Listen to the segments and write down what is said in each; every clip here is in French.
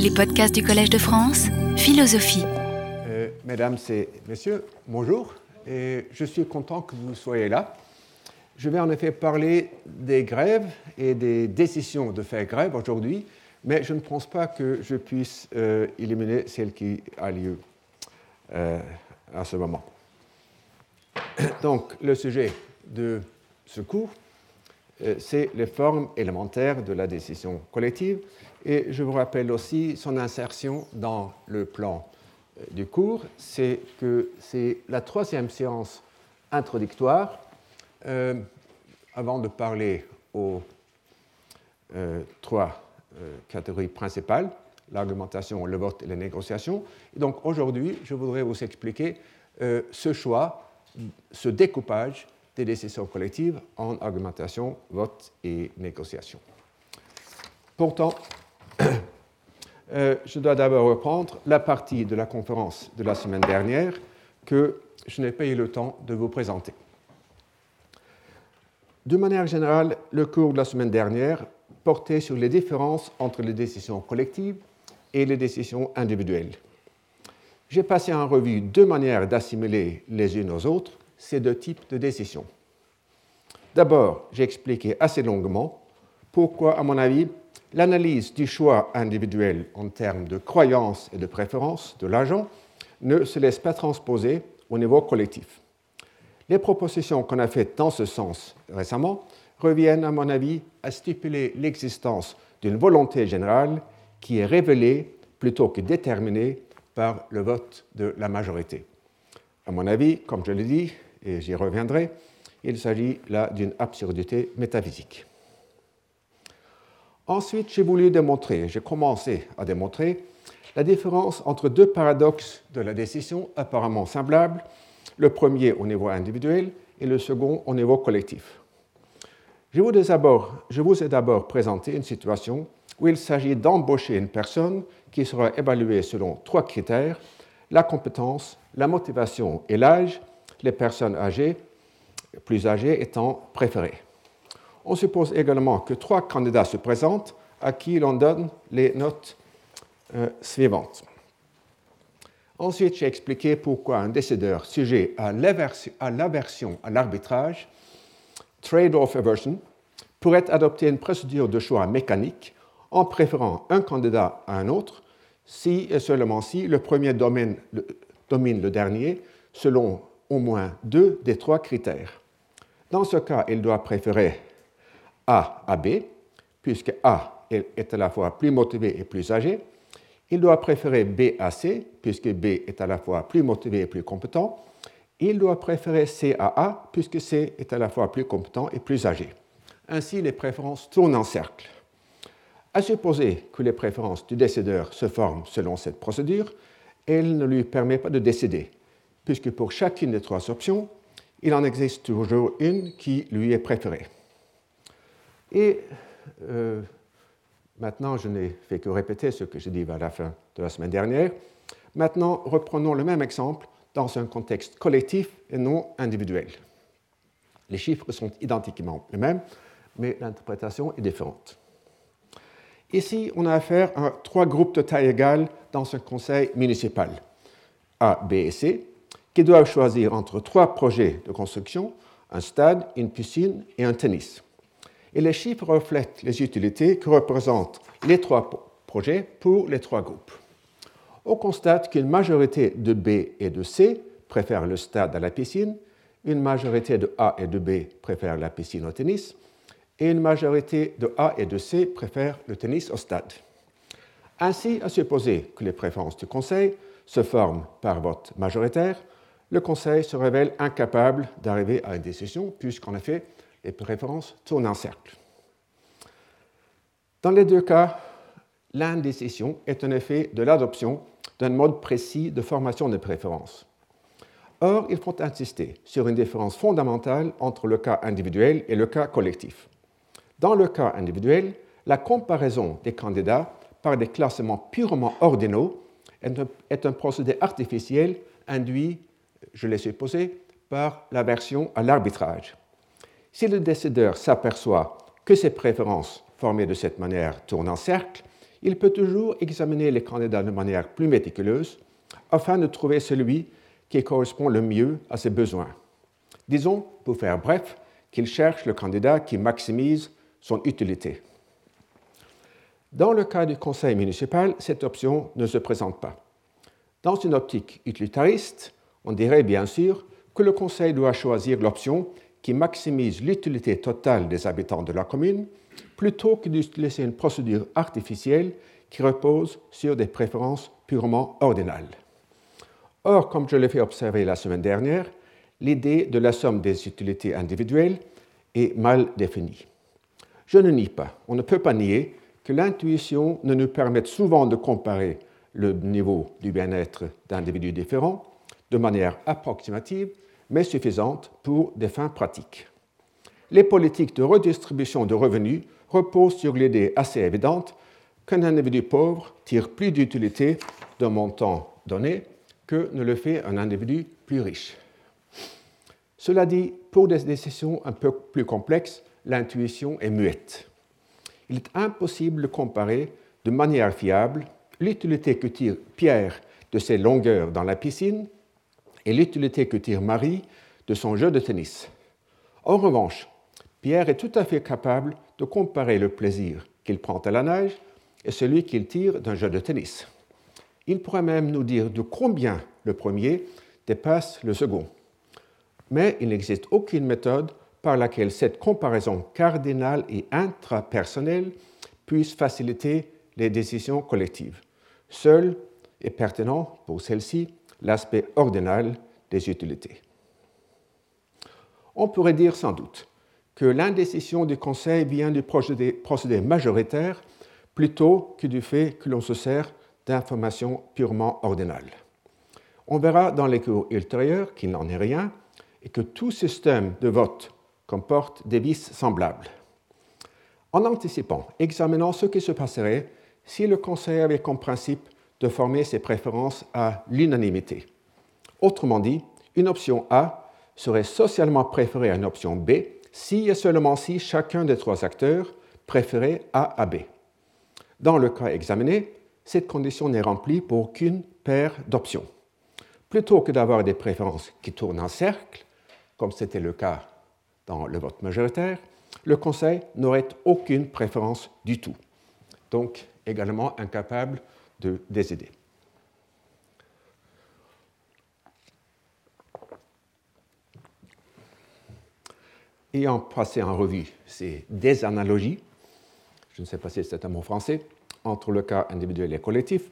Les podcasts du Collège de France, philosophie. Euh, mesdames et messieurs, bonjour. Et je suis content que vous soyez là. Je vais en effet parler des grèves et des décisions de faire grève aujourd'hui, mais je ne pense pas que je puisse euh, éliminer celle qui a lieu euh, à ce moment. Donc, le sujet de ce cours, euh, c'est les formes élémentaires de la décision collective. Et je vous rappelle aussi son insertion dans le plan euh, du cours, c'est que c'est la troisième séance introductoire. Euh, avant de parler aux trois catégories principales, l'argumentation, le vote et les négociations. Et donc aujourd'hui, je voudrais vous expliquer ce choix, ce découpage des décisions collectives en argumentation, vote et négociation. Pourtant, euh, je dois d'abord reprendre la partie de la conférence de la semaine dernière que je n'ai pas eu le temps de vous présenter. De manière générale, le cours de la semaine dernière portait sur les différences entre les décisions collectives et les décisions individuelles. J'ai passé en revue deux manières d'assimiler les unes aux autres ces deux types de décisions. D'abord, j'ai expliqué assez longuement pourquoi, à mon avis, l'analyse du choix individuel en termes de croyances et de préférences de l'agent ne se laisse pas transposer au niveau collectif. Les propositions qu'on a faites dans ce sens récemment reviennent, à mon avis, à stipuler l'existence d'une volonté générale qui est révélée plutôt que déterminée par le vote de la majorité. À mon avis, comme je l'ai dit, et j'y reviendrai, il s'agit là d'une absurdité métaphysique. Ensuite, j'ai voulu démontrer, j'ai commencé à démontrer la différence entre deux paradoxes de la décision apparemment semblables, le premier au niveau individuel et le second au niveau collectif. Je vous, je vous ai d'abord présenté une situation où il s'agit d'embaucher une personne qui sera évaluée selon trois critères, la compétence, la motivation et l'âge, les personnes âgées, plus âgées étant préférées. On suppose également que trois candidats se présentent à qui l'on donne les notes euh, suivantes. Ensuite, j'ai expliqué pourquoi un décideur sujet à l'aversion à l'arbitrage, trade-off aversion, pourrait adopter une procédure de choix mécanique en préférant un candidat à un autre si et seulement si le premier domine le dernier selon au moins deux des trois critères. Dans ce cas, il doit préférer A à B, puisque A est à la fois plus motivé et plus âgé. Il doit préférer B à C, puisque B est à la fois plus motivé et plus compétent. Il doit préférer C à A, puisque C est à la fois plus compétent et plus âgé. Ainsi, les préférences tournent en cercle. À supposer que les préférences du décideur se forment selon cette procédure, elle ne lui permet pas de décider, puisque pour chacune des trois options, il en existe toujours une qui lui est préférée. Et euh, maintenant, je n'ai fait que répéter ce que j'ai dit à la fin de la semaine dernière. Maintenant, reprenons le même exemple dans un contexte collectif et non individuel. Les chiffres sont identiquement les mêmes, mais l'interprétation est différente. Ici, on a affaire à trois groupes de taille égale dans un conseil municipal, A, B et C, qui doivent choisir entre trois projets de construction, un stade, une piscine et un tennis. Et les chiffres reflètent les utilités que représentent les trois projets pour les trois groupes. On constate qu'une majorité de B et de C préfèrent le stade à la piscine, une majorité de A et de B préfèrent la piscine au tennis, et une majorité de A et de C préfèrent le tennis au stade. Ainsi, à supposer que les préférences du Conseil se forment par vote majoritaire, le Conseil se révèle incapable d'arriver à une décision, puisqu'en effet, les préférences tournent en cercle. Dans les deux cas, l'indécision est un effet de l'adoption d'un mode précis de formation des préférences. Or, il faut insister sur une différence fondamentale entre le cas individuel et le cas collectif. Dans le cas individuel, la comparaison des candidats par des classements purement ordinaux est un, procédé artificiel induit je l'ai supposé, par l'aversion à l'arbitrage. Si le décideur s'aperçoit que ses préférences formées de cette manière tournent en cercle, il peut toujours examiner les candidats de manière plus méticuleuse afin de trouver celui qui correspond le mieux à ses besoins. Disons, pour faire bref, qu'il cherche le candidat qui maximise son utilité. Dans le cas du conseil municipal, cette option ne se présente pas. Dans une optique utilitariste, on dirait bien sûr que le conseil doit choisir l'option qui maximise l'utilité totale des habitants de la commune plutôt que d'utiliser une procédure artificielle qui repose sur des préférences purement ordinales. Or, comme je l'ai fait observer la semaine dernière, l'idée de la somme des utilités individuelles est mal définie. Je ne nie pas, on ne peut pas nier que l'intuition ne nous permette souvent de comparer le niveau du bien-être d'individus différents de manière approximative, mais suffisante pour des fins pratiques. Les politiques de redistribution de revenus reposent sur l'idée assez évidente qu'un individu pauvre tire plus d'utilité d'un montant donné que ne le fait un individu plus riche. Cela dit, pour des décisions un peu plus complexes, l'intuition est muette. Il est impossible de comparer de manière fiable l'utilité que tire Pierre de ses longueurs dans la piscine et l'utilité que tire Marie de son jeu de tennis. En revanche, Pierre est tout à fait capable de comparer le plaisir qu'il prend à la nage et celui qu'il tire d'un jeu de tennis. Il pourrait même nous dire de combien le premier dépasse le second. Mais il n'existe aucune méthode par laquelle cette comparaison cardinale et intrapersonnelle puisse faciliter les décisions collectives. Seul est pertinent pour celle-ci l'aspect ordinal des utilités. On pourrait dire sans doute que l'indécision du Conseil vient du procédé, majoritaire plutôt que du fait que l'on se sert d'informations purement ordinales. On verra dans les cours ultérieurs qu'il n'en est rien et que tout système de vote comporte des vices semblables. En anticipant, examinons ce qui se passerait si le Conseil avait comme principe de former ses préférences à l'unanimité. Autrement dit, une option A serait socialement préférée à une option B si et seulement si chacun des trois acteurs préférait A à B. Dans le cas examiné, cette condition n'est remplie pour aucune paire d'options. Plutôt que d'avoir des préférences qui tournent en cercle, comme c'était le cas dans le vote majoritaire, le Conseil n'aurait aucune préférence du tout, donc également incapable de décider. Ayant passé en revue ces désanalogies, je ne sais pas si c'est un mot français, entre le cas individuel et collectif,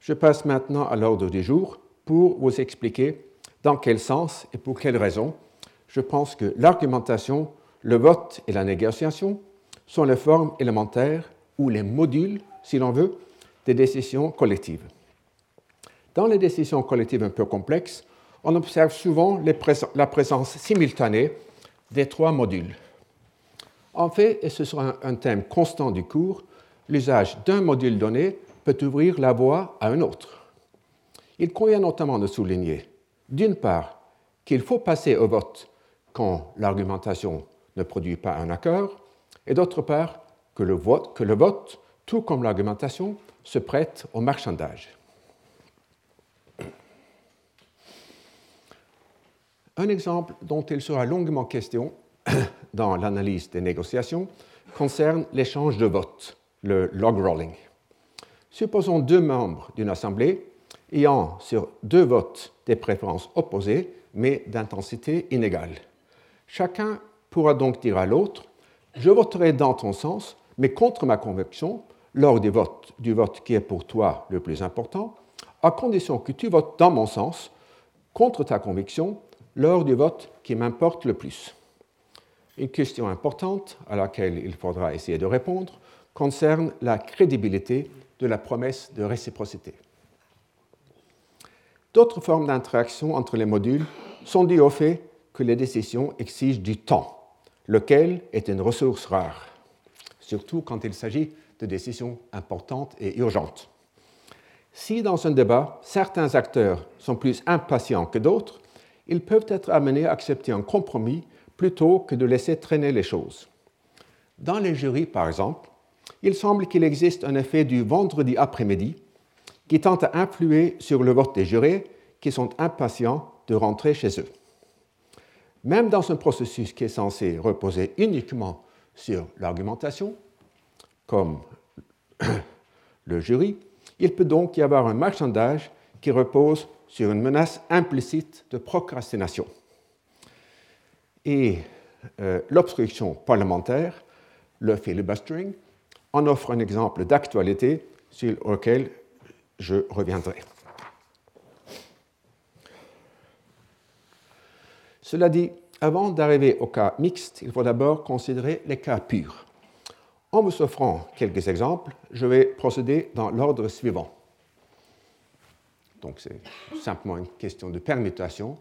je passe maintenant à l'ordre du jour pour vous expliquer dans quel sens et pour quelles raisons je pense que l'argumentation, le vote et la négociation sont les formes élémentaires ou les modules, si l'on veut, des décisions collectives. Dans les décisions collectives un peu complexes, on observe souvent la présence simultanée des trois modules. En fait, et ce sera un thème constant du cours, l'usage d'un module donné peut ouvrir la voie à un autre. Il convient notamment de souligner, d'une part, qu'il faut passer au vote quand l'argumentation ne produit pas un accord, et d'autre part, que le vote, tout comme l'argumentation, se prête au marchandage. Un exemple dont il sera longuement question dans l'analyse des négociations concerne l'échange de votes, le log rolling. Supposons deux membres d'une assemblée ayant sur deux votes des préférences opposées mais d'intensité inégale. Chacun pourra donc dire à l'autre Je voterai dans ton sens, mais contre ma conviction, lors du vote, qui est pour toi le plus important, à condition que tu votes dans mon sens, contre ta conviction, lors du vote qui m'importe le plus. Une question importante à laquelle il faudra essayer de répondre concerne la crédibilité de la promesse de réciprocité. D'autres formes d'interaction entre les modules sont dues au fait que les décisions exigent du temps, lequel est une ressource rare, surtout quand il s'agit de décisions importantes et urgentes. Si dans un débat, certains acteurs sont plus impatients que d'autres, ils peuvent être amenés à accepter un compromis plutôt que de laisser traîner les choses. Dans les jurys, par exemple, il semble qu'il existe un effet du vendredi après-midi qui tente à influer sur le vote des jurés qui sont impatients de rentrer chez eux. Même dans un processus qui est censé reposer uniquement sur l'argumentation, comme le jury, il peut donc y avoir un marchandage qui repose sur une menace implicite de procrastination. Et euh, l'obstruction parlementaire, le filibustering, en offre un exemple d'actualité sur lequel je reviendrai. Cela dit, avant d'arriver au cas mixte, il faut d'abord considérer les cas purs. En vous offrant quelques exemples, je vais procéder dans l'ordre suivant. Donc c'est simplement une question de permutation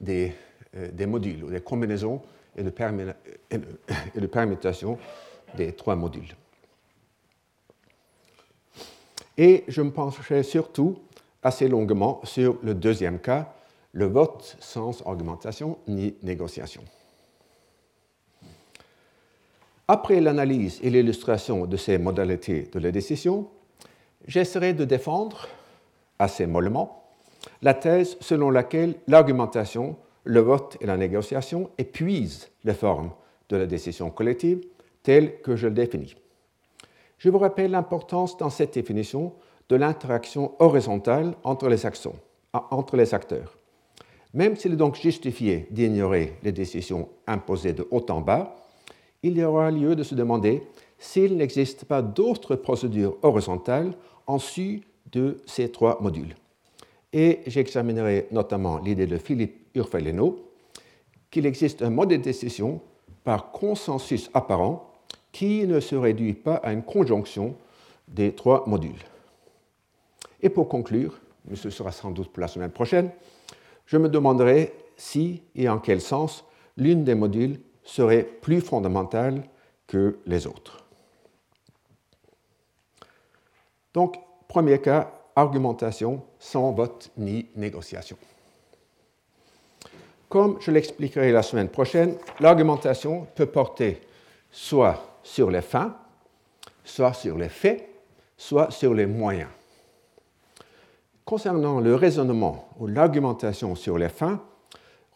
des, euh, modules ou des combinaisons et de, et de permutation des trois modules. Et je me pencherai surtout assez longuement sur le deuxième cas, le vote sans argumentation ni négociation. Après l'analyse et l'illustration de ces modalités de la décision, j'essaierai de défendre, assez mollement, la thèse selon laquelle l'argumentation, le vote et la négociation épuisent les formes de la décision collective telle que je le définis. Je vous rappelle l'importance dans cette définition de l'interaction horizontale entre les, entre les acteurs. Même s'il est donc justifié d'ignorer les décisions imposées de haut en bas, il y aura lieu de se demander s'il n'existe pas d'autres procédures horizontales en sus de ces trois modules. Et j'examinerai notamment l'idée de Philippe Urfeleno qu'il existe un mode de décision par consensus apparent qui ne se réduit pas à une conjonction des trois modules. Et pour conclure, mais ce sera sans doute pour la semaine prochaine, je me demanderai si et en quel sens l'une des modules serait plus fondamentale que les autres. Donc, premier cas, argumentation sans vote ni négociation. Comme je l'expliquerai la semaine prochaine, l'argumentation peut porter soit sur les fins, soit sur les faits, soit sur les moyens. Concernant le raisonnement ou l'argumentation sur les fins,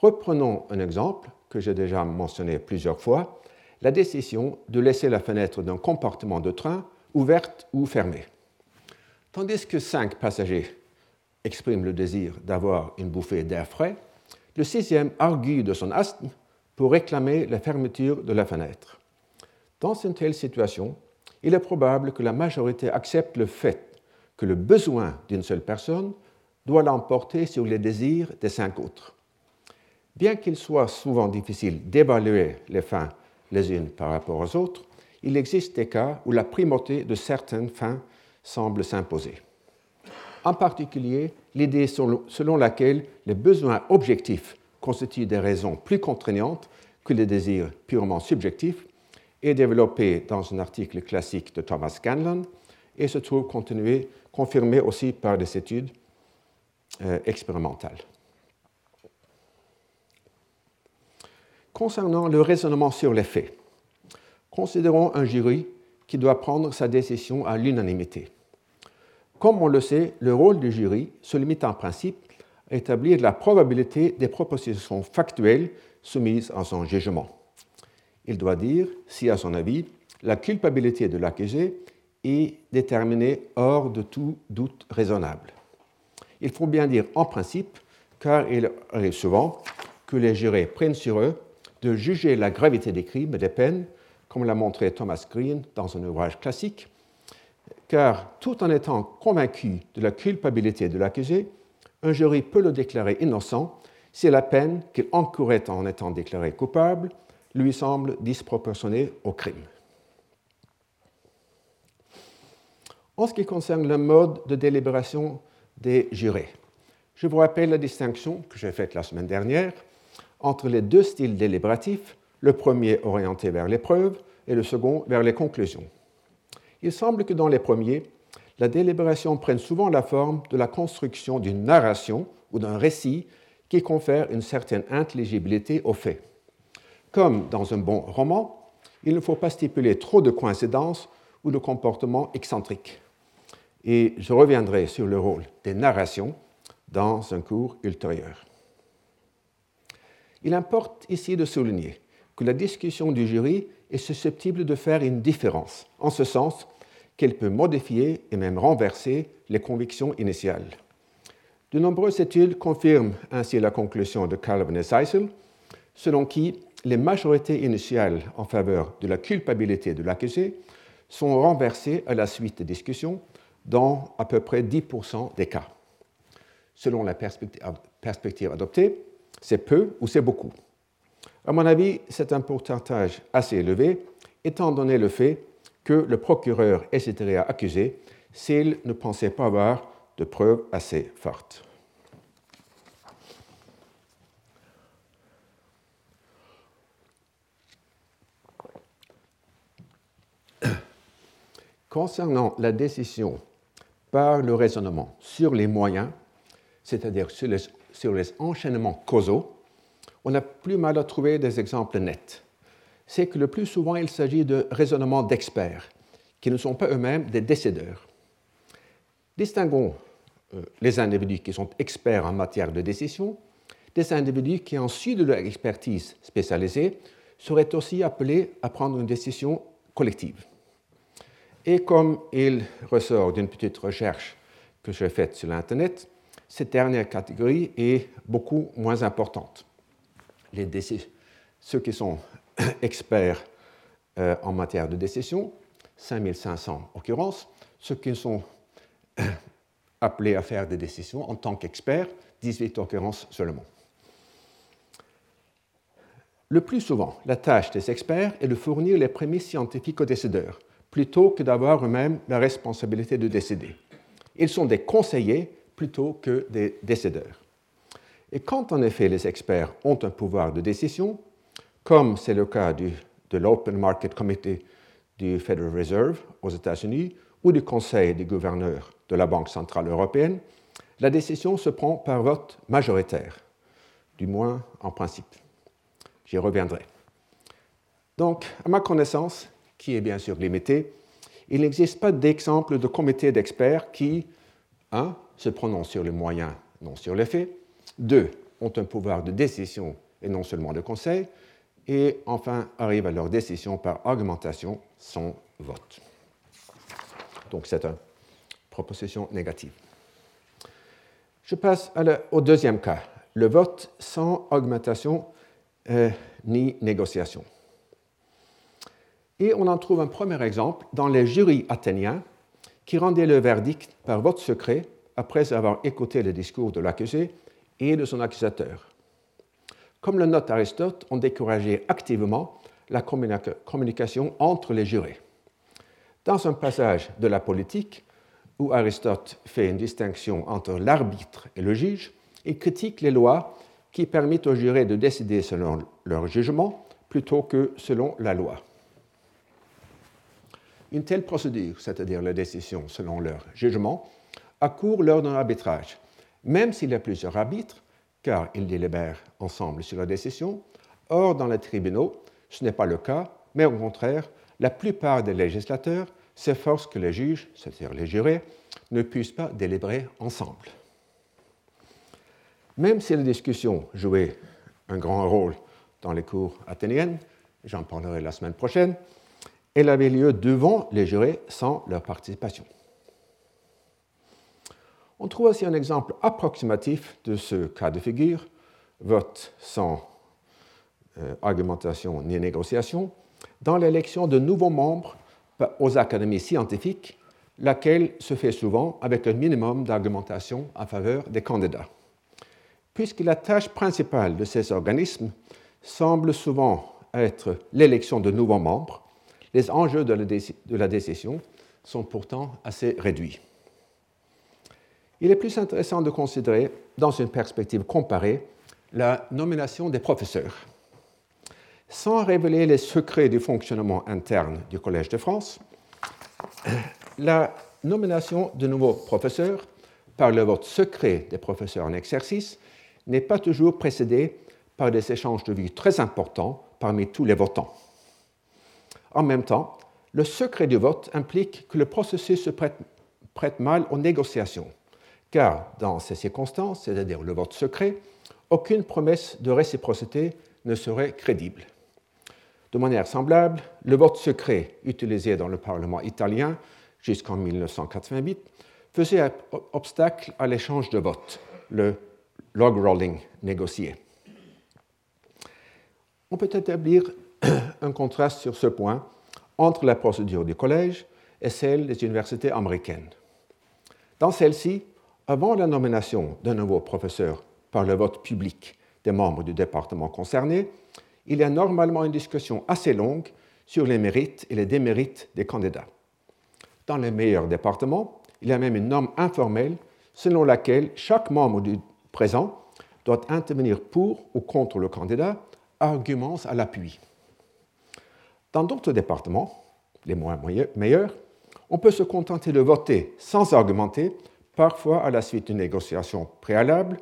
reprenons un exemple que j'ai déjà mentionné plusieurs fois, la décision de laisser la fenêtre d'un compartiment de train ouverte ou fermée. Tandis que cinq passagers expriment le désir d'avoir une bouffée d'air frais, le sixième argue de son asthme pour réclamer la fermeture de la fenêtre. Dans une telle situation, il est probable que la majorité accepte le fait que le besoin d'une seule personne doit l'emporter sur les désirs des cinq autres. Bien qu'il soit souvent difficile d'évaluer les fins les unes par rapport aux autres, il existe des cas où la primauté de certaines fins semble s'imposer. En particulier, l'idée selon laquelle les besoins objectifs constituent des raisons plus contraignantes que les désirs purement subjectifs est développée dans un article classique de Thomas Scanlon et se trouve continué, confirmé aussi par des études euh, expérimentales. Concernant le raisonnement sur les faits, considérons un jury qui doit prendre sa décision à l'unanimité. Comme on le sait, le rôle du jury se limite en principe à établir la probabilité des propositions factuelles soumises à son jugement. Il doit dire si, à son avis, la culpabilité de l'accusé est déterminée hors de tout doute raisonnable. Il faut bien dire en principe, car il arrive souvent que les jurés prennent sur eux de juger la gravité des crimes et des peines, comme l'a montré Thomas Green dans un ouvrage classique, car tout en étant convaincu de la culpabilité de l'accusé, un jury peut le déclarer innocent si la peine qu'il encourait en étant déclaré coupable lui semble disproportionné au crime. En ce qui concerne le mode de délibération des jurés, je vous rappelle la distinction que j'ai faite la semaine dernière entre les deux styles délibératifs, le premier orienté vers les preuves et le second vers les conclusions. Il semble que dans les premiers, la délibération prenne souvent la forme de la construction d'une narration ou d'un récit qui confère une certaine intelligibilité aux faits. Comme dans un bon roman, il ne faut pas stipuler trop de coïncidences ou de comportements excentriques. Et je reviendrai sur le rôle des narrations dans un cours ultérieur. Il importe ici de souligner que la discussion du jury est susceptible de faire une différence, en ce sens qu'elle peut modifier et même renverser les convictions initiales. De nombreuses études confirment ainsi la conclusion de Calvin et Seissel, selon qui les majorités initiales en faveur de la culpabilité de l'accusé sont renversées à la suite des discussions dans à peu près 10% des cas. Selon la perspective adoptée, c'est peu ou c'est beaucoup. À mon avis, c'est un pourcentage assez élevé, étant donné le fait que le procureur hésiterait à accuser s'il ne pensait pas avoir de preuves assez fortes. Concernant la décision par le raisonnement sur les moyens, c'est-à-dire sur les, sur les enchaînements causaux, on a plus mal à trouver des exemples nets. C'est que le plus souvent, il s'agit de raisonnements d'experts, qui ne sont pas eux-mêmes des décideurs. Distinguons euh, les individus qui sont experts en matière de décision des individus qui, en sus de leur expertise spécialisée, seraient aussi appelés à prendre une décision collective. Et comme il ressort d'une petite recherche que j'ai faite sur l'Internet, cette dernière catégorie est beaucoup moins importante. Les ceux qui sont experts euh, en matière de décision, 5500 en l'occurrence, ceux qui sont appelés à faire des décisions en tant qu'experts, 18 occurrences seulement. Le plus souvent, la tâche des experts est de fournir les prémices scientifiques aux décideurs, plutôt que d'avoir eux-mêmes la responsabilité de décider. Ils sont des conseillers plutôt que des décideurs. Et quand en effet les experts ont un pouvoir de décision, comme c'est le cas de l'Open Market Committee du Federal Reserve aux États-Unis ou du Conseil des gouverneurs de la Banque centrale européenne, la décision se prend par vote majoritaire, du moins en principe. J'y reviendrai. Donc, à ma connaissance, qui est bien sûr limité, il n'existe pas d'exemple de comité d'experts qui, 1. Se prononcent sur les moyens, non sur les faits, 2. ont un pouvoir de décision et non seulement de conseil, et enfin arrivent à leur décision par augmentation sans vote. Donc c'est une proposition négative. Je passe au deuxième cas, le vote sans augmentation euh, ni négociation. Et on en trouve un premier exemple dans les jurys athéniens qui rendaient le verdict par vote secret après avoir écouté le discours de l'accusé et de son accusateur. Comme le note Aristote, on décourageait activement la communication entre les jurés. Dans un passage de la politique, où Aristote fait une distinction entre l'arbitre et le juge, il critique les lois qui permettent aux jurés de décider selon leur jugement plutôt que selon la loi. Une telle procédure, c'est-à-dire la décision selon leur jugement, accourt lors d'un arbitrage, même s'il y a plusieurs arbitres, car ils délibèrent ensemble sur la décision. Or, dans les tribunaux, ce n'est pas le cas, mais au contraire, la plupart des législateurs s'efforcent que les juges, c'est-à-dire les jurés, ne puissent pas délibérer ensemble. Même si la discussion jouait un grand rôle dans les cours athéniennes, j'en parlerai la semaine prochaine, elle avait lieu devant les jurés sans leur participation. On trouve aussi un exemple approximatif de ce cas de figure, vote sans euh, argumentation ni négociation, dans l'élection de nouveaux membres aux académies scientifiques, laquelle se fait souvent avec un minimum d'argumentation en faveur des candidats. Puisque la tâche principale de ces organismes semble souvent être l'élection de nouveaux membres, les enjeux de la, décision sont pourtant assez réduits. Il est plus intéressant de considérer, dans une perspective comparée, la nomination des professeurs. Sans révéler les secrets du fonctionnement interne du Collège de France, la nomination de nouveaux professeurs par le vote secret des professeurs en exercice n'est pas toujours précédée par des échanges de vues très importants parmi tous les votants. En même temps, le secret du vote implique que le processus se prête, mal aux négociations, car dans ces circonstances, c'est-à-dire le vote secret, aucune promesse de réciprocité ne serait crédible. De manière semblable, le vote secret utilisé dans le Parlement italien jusqu'en 1988 faisait obstacle à l'échange de votes, le log rolling négocié. On peut établir un contraste sur ce point entre la procédure du collège et celle des universités américaines. Dans celle-ci, avant la nomination d'un nouveau professeur par le vote public des membres du département concerné, il y a normalement une discussion assez longue sur les mérites et les démérites des candidats. Dans les meilleurs départements, il y a même une norme informelle selon laquelle chaque membre du présent doit intervenir pour ou contre le candidat, arguments à l'appui. Dans d'autres départements, les moins meilleurs, on peut se contenter de voter sans argumenter, parfois à la suite d'une négociation préalable,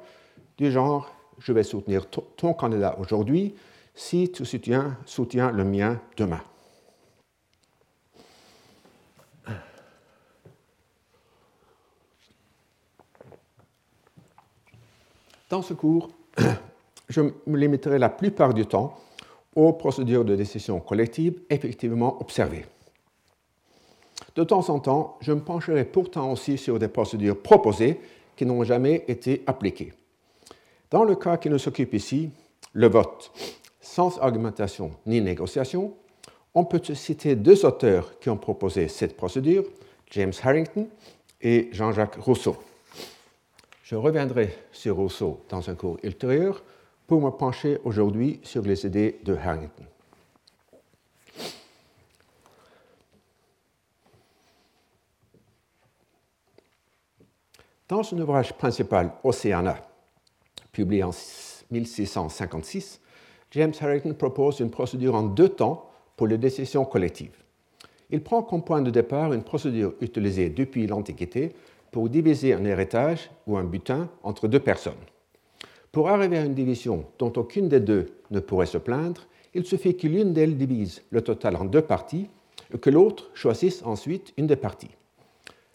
du genre je vais soutenir ton candidat aujourd'hui si tu soutiens, soutiens le mien demain. Dans ce cours, je me limiterai la plupart du temps aux procédures de décision collective effectivement observées. De temps en temps, je me pencherai pourtant aussi sur des procédures proposées qui n'ont jamais été appliquées. Dans le cas qui nous occupe ici, le vote, sans argumentation ni négociation, on peut citer deux auteurs qui ont proposé cette procédure, James Harrington et Jean-Jacques Rousseau. Je reviendrai sur Rousseau dans un cours ultérieur pour me pencher aujourd'hui sur les idées de Harrington. Dans son ouvrage principal Océana, publié en 1656, James Harrington propose une procédure en deux temps pour les décisions collectives. Il prend comme point de départ une procédure utilisée depuis l'Antiquité pour diviser un héritage ou un butin entre deux personnes. Pour arriver à une division dont aucune des deux ne pourrait se plaindre, il suffit que l'une d'elles divise le total en deux parties et que l'autre choisisse ensuite une des parties.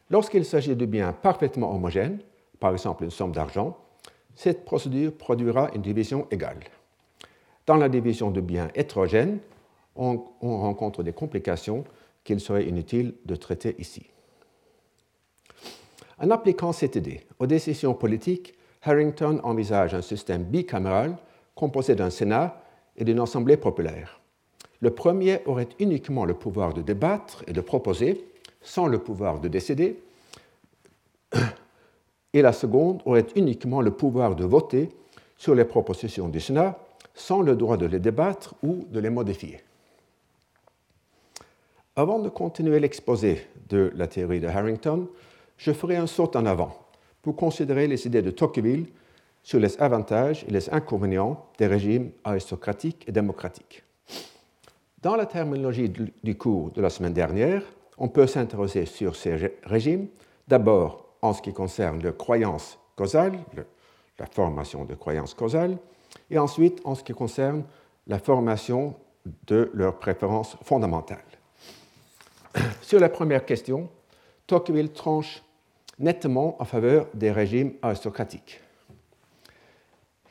Lorsqu'il s'agit de biens parfaitement homogènes, par exemple une somme d'argent, cette procédure produira une division égale. Dans la division de biens hétérogènes, on, on rencontre des complications qu'il serait inutile de traiter ici. En appliquant cette idée aux décisions politiques, Harrington envisage un système bicaméral composé d'un Sénat et d'une Assemblée populaire. Le premier aurait uniquement le pouvoir de débattre et de proposer, sans le pouvoir de décider, et la seconde aurait uniquement le pouvoir de voter sur les propositions du Sénat, sans le droit de les débattre ou de les modifier. Avant de continuer l'exposé de la théorie de Harrington, je ferai un saut en avant pour considérer les idées de Tocqueville sur les avantages et les inconvénients des régimes aristocratiques et démocratiques. Dans la terminologie du cours de la semaine dernière, on peut s'intéresser sur ces régimes, d'abord en ce qui concerne les croyances causales, la formation de croyances causales, et ensuite en ce qui concerne la formation de leurs préférences fondamentales. Sur la première question, Tocqueville tranche nettement en faveur des régimes aristocratiques,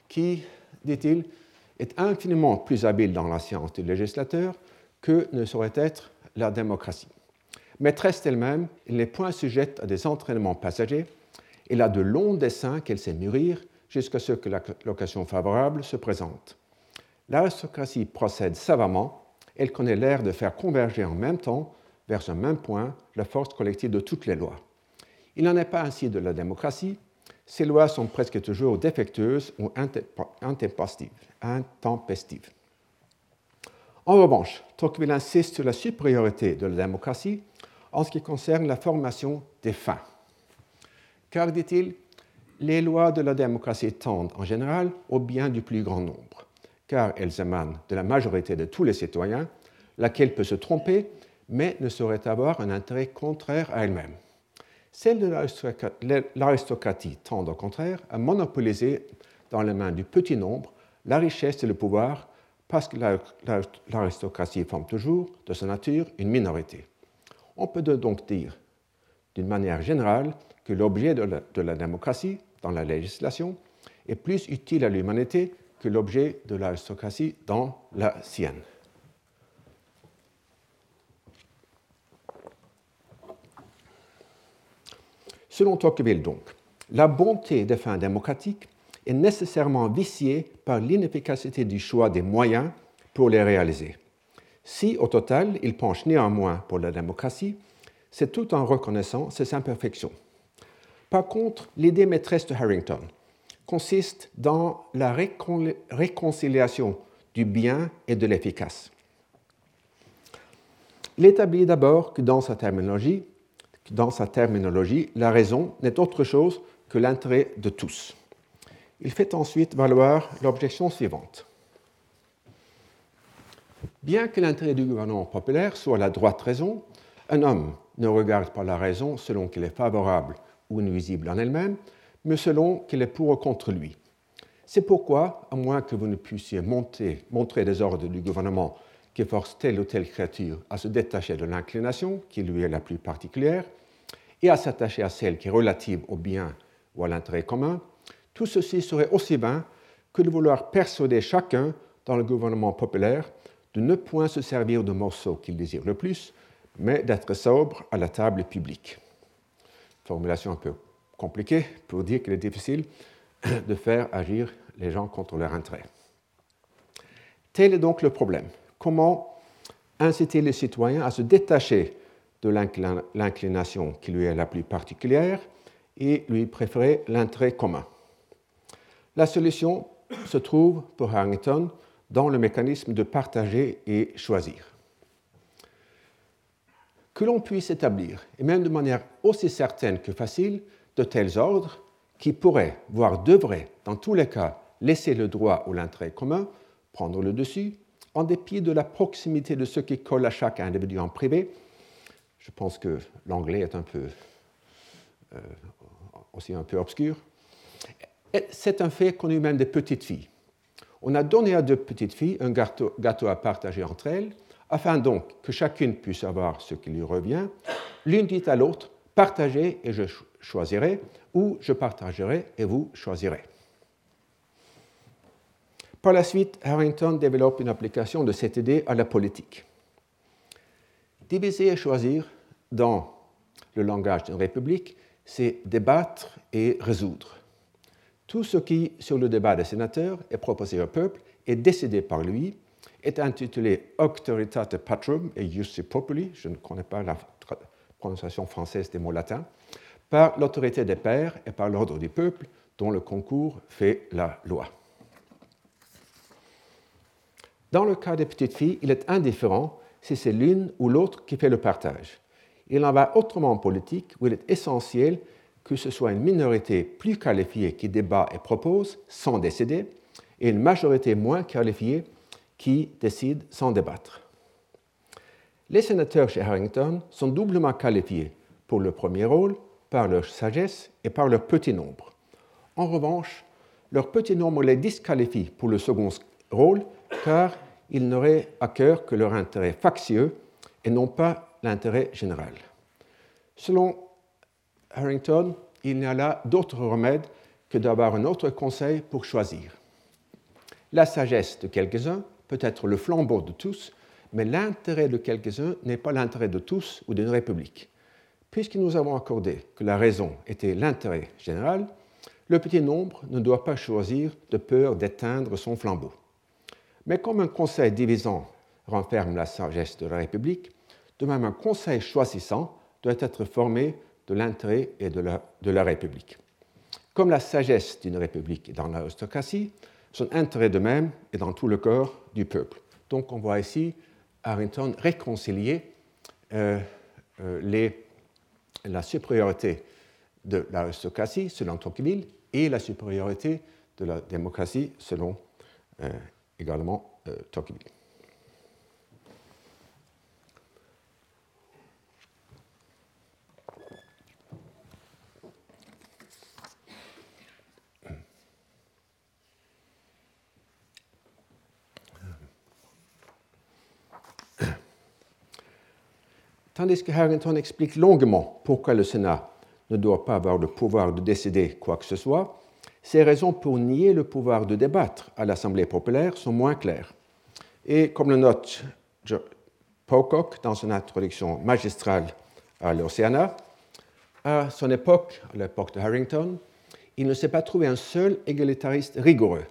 qui, dit-il, est infiniment plus habile dans la science du législateur que ne saurait être la démocratie? Maîtresse elle-même, elle n'est point sujette à des entraînements passagers, elle a de longs dessins qu'elle sait mûrir jusqu'à ce que l'occasion favorable se présente. L'aristocratie procède savamment, elle connaît l'air de faire converger en même temps vers un même point la force collective de toutes les lois. Il n'en est pas ainsi de la démocratie. Ces lois sont presque toujours défectueuses ou intempestives. En revanche, Tocqueville insiste sur la supériorité de la démocratie en ce qui concerne la formation des fins. Car, dit-il, les lois de la démocratie tendent en général au bien du plus grand nombre, car elles émanent de la majorité de tous les citoyens, laquelle peut se tromper, mais ne saurait avoir un intérêt contraire à elle-même. Celles de l'aristocratie tendent au contraire à monopoliser dans les mains du petit nombre la richesse et le pouvoir parce que l'aristocratie forme toujours de sa nature une minorité. On peut donc dire, d'une manière générale, que l'objet de, la démocratie dans la législation est plus utile à l'humanité que l'objet de l'aristocratie dans la sienne. Selon Tocqueville, donc, la bonté des fins démocratiques est nécessairement viciée par l'inefficacité du choix des moyens pour les réaliser. Si, au total, il penche néanmoins pour la démocratie, c'est tout en reconnaissant ses imperfections. Par contre, l'idée maîtresse de Harrington consiste dans la réconciliation du bien et de l'efficace. Il établit d'abord que dans sa terminologie, la raison n'est autre chose que l'intérêt de tous. Il fait ensuite valoir l'objection suivante. Bien que l'intérêt du gouvernement populaire soit la droite raison, un homme ne regarde pas la raison selon qu'elle est favorable ou nuisible en elle-même, mais selon qu'elle est pour ou contre lui. C'est pourquoi, à moins que vous ne puissiez monter, montrer des ordres du gouvernement qui forcent telle ou telle créature à se détacher de l'inclination qui lui est la plus particulière, et à s'attacher à celle qui est relative au bien ou à l'intérêt commun, tout ceci serait aussi vain que de vouloir persuader chacun dans le gouvernement populaire de ne point se servir de morceaux qu'il désire le plus, mais d'être sobre à la table publique. Formulation un peu compliquée pour dire qu'il est difficile de faire agir les gens contre leur intérêt. Tel est donc le problème. Comment inciter les citoyens à se détacher de l'inclination qui lui est la plus particulière et lui préférer l'intérêt commun? La solution se trouve pour Harrington dans le mécanisme de partager et choisir. Que l'on puisse établir, et même de manière aussi certaine que facile, de tels ordres qui pourraient, voire devraient, dans tous les cas, laisser le droit ou l'intérêt commun prendre le dessus, en dépit de la proximité de ce qui colle à chaque individu en privé je pense que l'anglais est un peu euh, aussi un peu obscur. C'est un fait connu même des petites filles. On a donné à deux petites filles un gâteau, à partager entre elles, afin donc que chacune puisse avoir ce qui lui revient. L'une dit à l'autre, partagez et je choisirai, ou je partagerai et vous choisirez. Par la suite, Harrington développe une application de cette idée à la politique. Diviser et choisir dans le langage d'une république, c'est débattre et résoudre. Tout ce qui, sur le débat des sénateurs, est proposé au peuple et décidé par lui est intitulé Auctoritate Patrum et Jussi Populi, je ne connais pas la prononciation française des mots latins, par l'autorité des pères et par l'ordre du peuple dont le concours fait la loi. Dans le cas des petites filles, il est indifférent si c'est l'une ou l'autre qui fait le partage. Il en va autrement en politique, où il est essentiel que ce soit une minorité plus qualifiée qui débat et propose sans décider, et une majorité moins qualifiée qui décide sans débattre. Les sénateurs chez Harrington sont doublement qualifiés pour le premier rôle par leur sagesse et par leur petit nombre. En revanche, leur petit nombre les disqualifie pour le second rôle car ils n'auraient à cœur que leur intérêt factieux et non pas l'intérêt général. Selon Harrington, il n'y a là d'autre remède que d'avoir un autre conseil pour choisir. La sagesse de quelques-uns peut être le flambeau de tous, mais l'intérêt de quelques-uns n'est pas l'intérêt de tous ou d'une république. Puisque nous avons accordé que la raison était l'intérêt général, le petit nombre ne doit pas choisir de peur d'éteindre son flambeau. Mais comme un conseil divisant renferme la sagesse de la République, de même un conseil choisissant doit être formé de l'intérêt et de la, de la, République. Comme la sagesse d'une République est dans l'aristocratie, son intérêt de même est dans tout le corps du peuple. Donc on voit ici Harrington réconcilier euh, euh, les, la supériorité de l'aristocratie selon Tocqueville et la supériorité de la démocratie selon euh, également Tocqueville. Tandis que Harrington explique longuement pourquoi le Sénat ne doit pas avoir le pouvoir de décider quoi que ce soit, ces raisons pour nier le pouvoir de débattre à l'Assemblée populaire sont moins claires. Et comme le note Pocock dans son introduction magistrale à l'Océana, à son époque, à l'époque de Harrington, il ne s'est pas trouvé un seul égalitariste rigoureux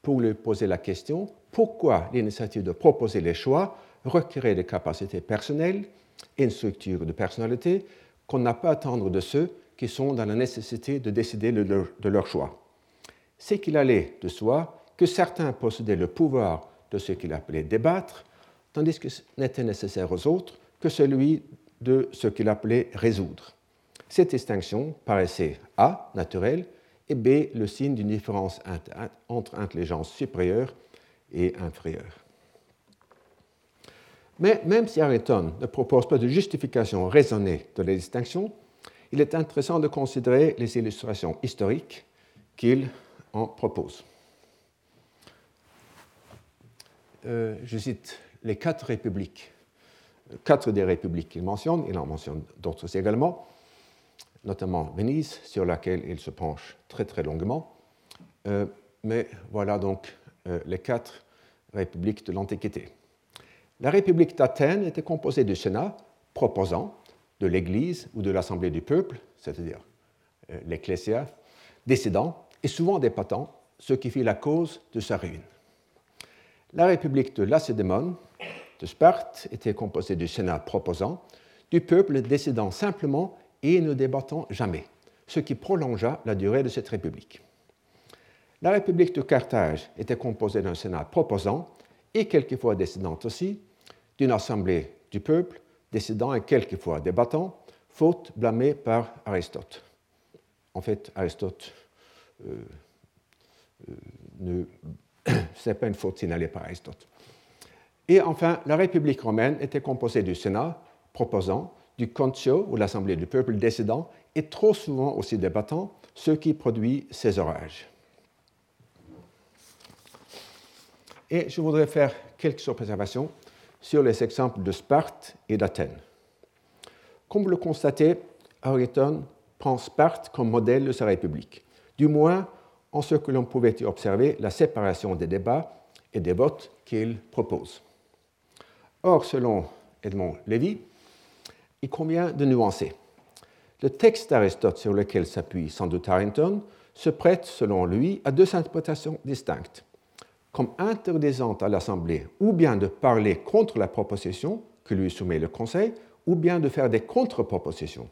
pour lui poser la question pourquoi l'initiative de proposer les choix requérait des capacités personnelles et une structure de personnalité qu'on n'a pas à attendre de ceux qui sont dans la nécessité de décider de leur, choix. C'est qu'il allait de soi que certains possédaient le pouvoir de ce qu'il appelait débattre, tandis que ce n'était nécessaire aux autres que celui de ce qu'il appelait résoudre. Cette distinction paraissait A, naturelle, et B, le signe d'une différence entre intelligence supérieure et inférieure. Mais même si Ayrton ne propose pas de justification raisonnée de la distinction, il est intéressant de considérer les illustrations historiques qu'il en propose. Euh, je cite les quatre républiques, quatre des républiques qu'il mentionne, il en mentionne d'autres également, notamment Venise, sur laquelle il se penche très très longuement. Euh, mais voilà donc euh, les quatre républiques de l'Antiquité. La République d'Athènes était composée du Sénat proposant, de l'Église ou de l'Assemblée du peuple, c'est-à-dire euh, décidant et souvent dépatant, ce qui fit la cause de sa ruine. La République de Lacédémone, de Sparte, était composée du Sénat proposant, du peuple décidant simplement et ne débattant jamais, ce qui prolongea la durée de cette République. La République de Carthage était composée d'un Sénat proposant et quelquefois décidant aussi, d'une Assemblée du peuple décidant et quelquefois débattant, faute blâmée par Aristote. En fait, Aristote, euh, euh, ne, ce n'est pas une faute signalée par Aristote. Et enfin, la République romaine était composée du Sénat proposant, du Contio, ou l'Assemblée du peuple décidant, et trop souvent aussi débattant, ce qui produit ces orages. Et je voudrais faire quelques observations sur les exemples de Sparte et d'Athènes. Comme vous le constatez, Aristote prend Sparte comme modèle de sa république, du moins en ce que l'on pouvait y observer la séparation des débats et des votes qu'il propose. Or, selon Edmond Lévy, il convient de nuancer. Le texte d'Aristote sur lequel s'appuie sans doute Harrington se prête, selon lui, à deux interprétations distinctes comme interdisant à l'Assemblée ou bien de parler contre la proposition que lui soumet le Conseil, ou bien de faire des contre-propositions.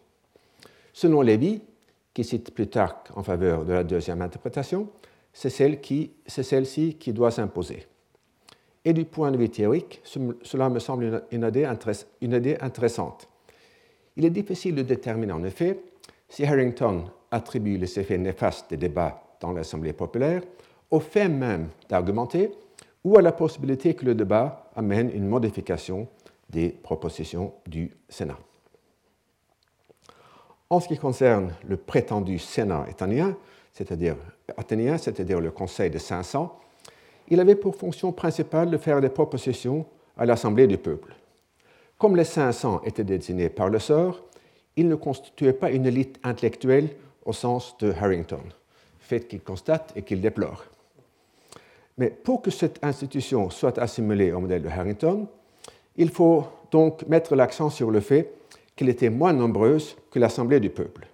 Selon Lévy, qui cite Plutarque en faveur de la deuxième interprétation, c'est celle-ci qui, doit s'imposer. Et du point de vue théorique, cela me semble une idée intéressante. Il est difficile de déterminer en effet si Harrington attribue les effets néfastes des débats dans l'Assemblée populaire au fait même d'argumenter ou à la possibilité que le débat amène une modification des propositions du Sénat. En ce qui concerne le prétendu Sénat athénien, c'est-à-dire le Conseil de 500, il avait pour fonction principale de faire des propositions à l'Assemblée du peuple. Comme les 500 étaient désignés par le sort, ils ne constituaient pas une élite intellectuelle au sens de Harrington, fait qu'il constate et qu'il déplore. Mais pour que cette institution soit assimilée au modèle de Harrington, il faut donc mettre l'accent sur le fait qu'elle était moins nombreuse que l'Assemblée du peuple.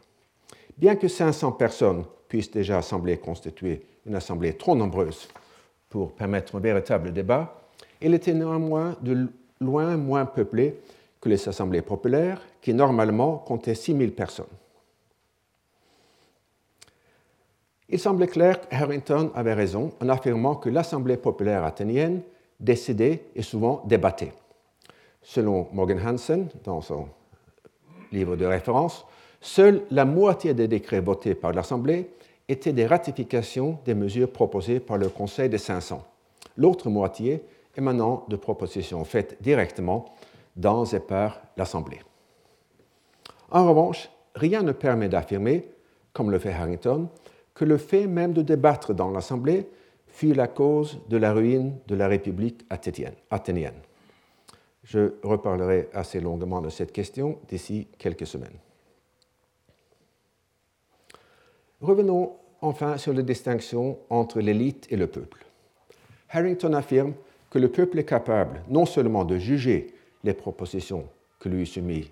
Bien que 500 personnes puissent déjà sembler constituer une assemblée trop nombreuse pour permettre un véritable débat, elle était néanmoins de loin moins peuplée que les assemblées populaires, qui normalement comptaient 6000 personnes. Il semble clair que Harrington avait raison en affirmant que l'Assemblée populaire athénienne décidait et souvent débattait. Selon Morgan Hansen, dans son livre de référence, seule la moitié des décrets votés par l'Assemblée étaient des ratifications des mesures proposées par le Conseil des 500, l'autre moitié émanant de propositions faites directement dans et par l'Assemblée. En revanche, rien ne permet d'affirmer, comme le fait Harrington, que le fait même de débattre dans l'Assemblée fut la cause de la ruine de la République athénienne. Je reparlerai assez longuement de cette question d'ici quelques semaines. Revenons enfin sur la distinction entre l'élite et le peuple. Harrington affirme que le peuple est capable non seulement de juger les propositions que lui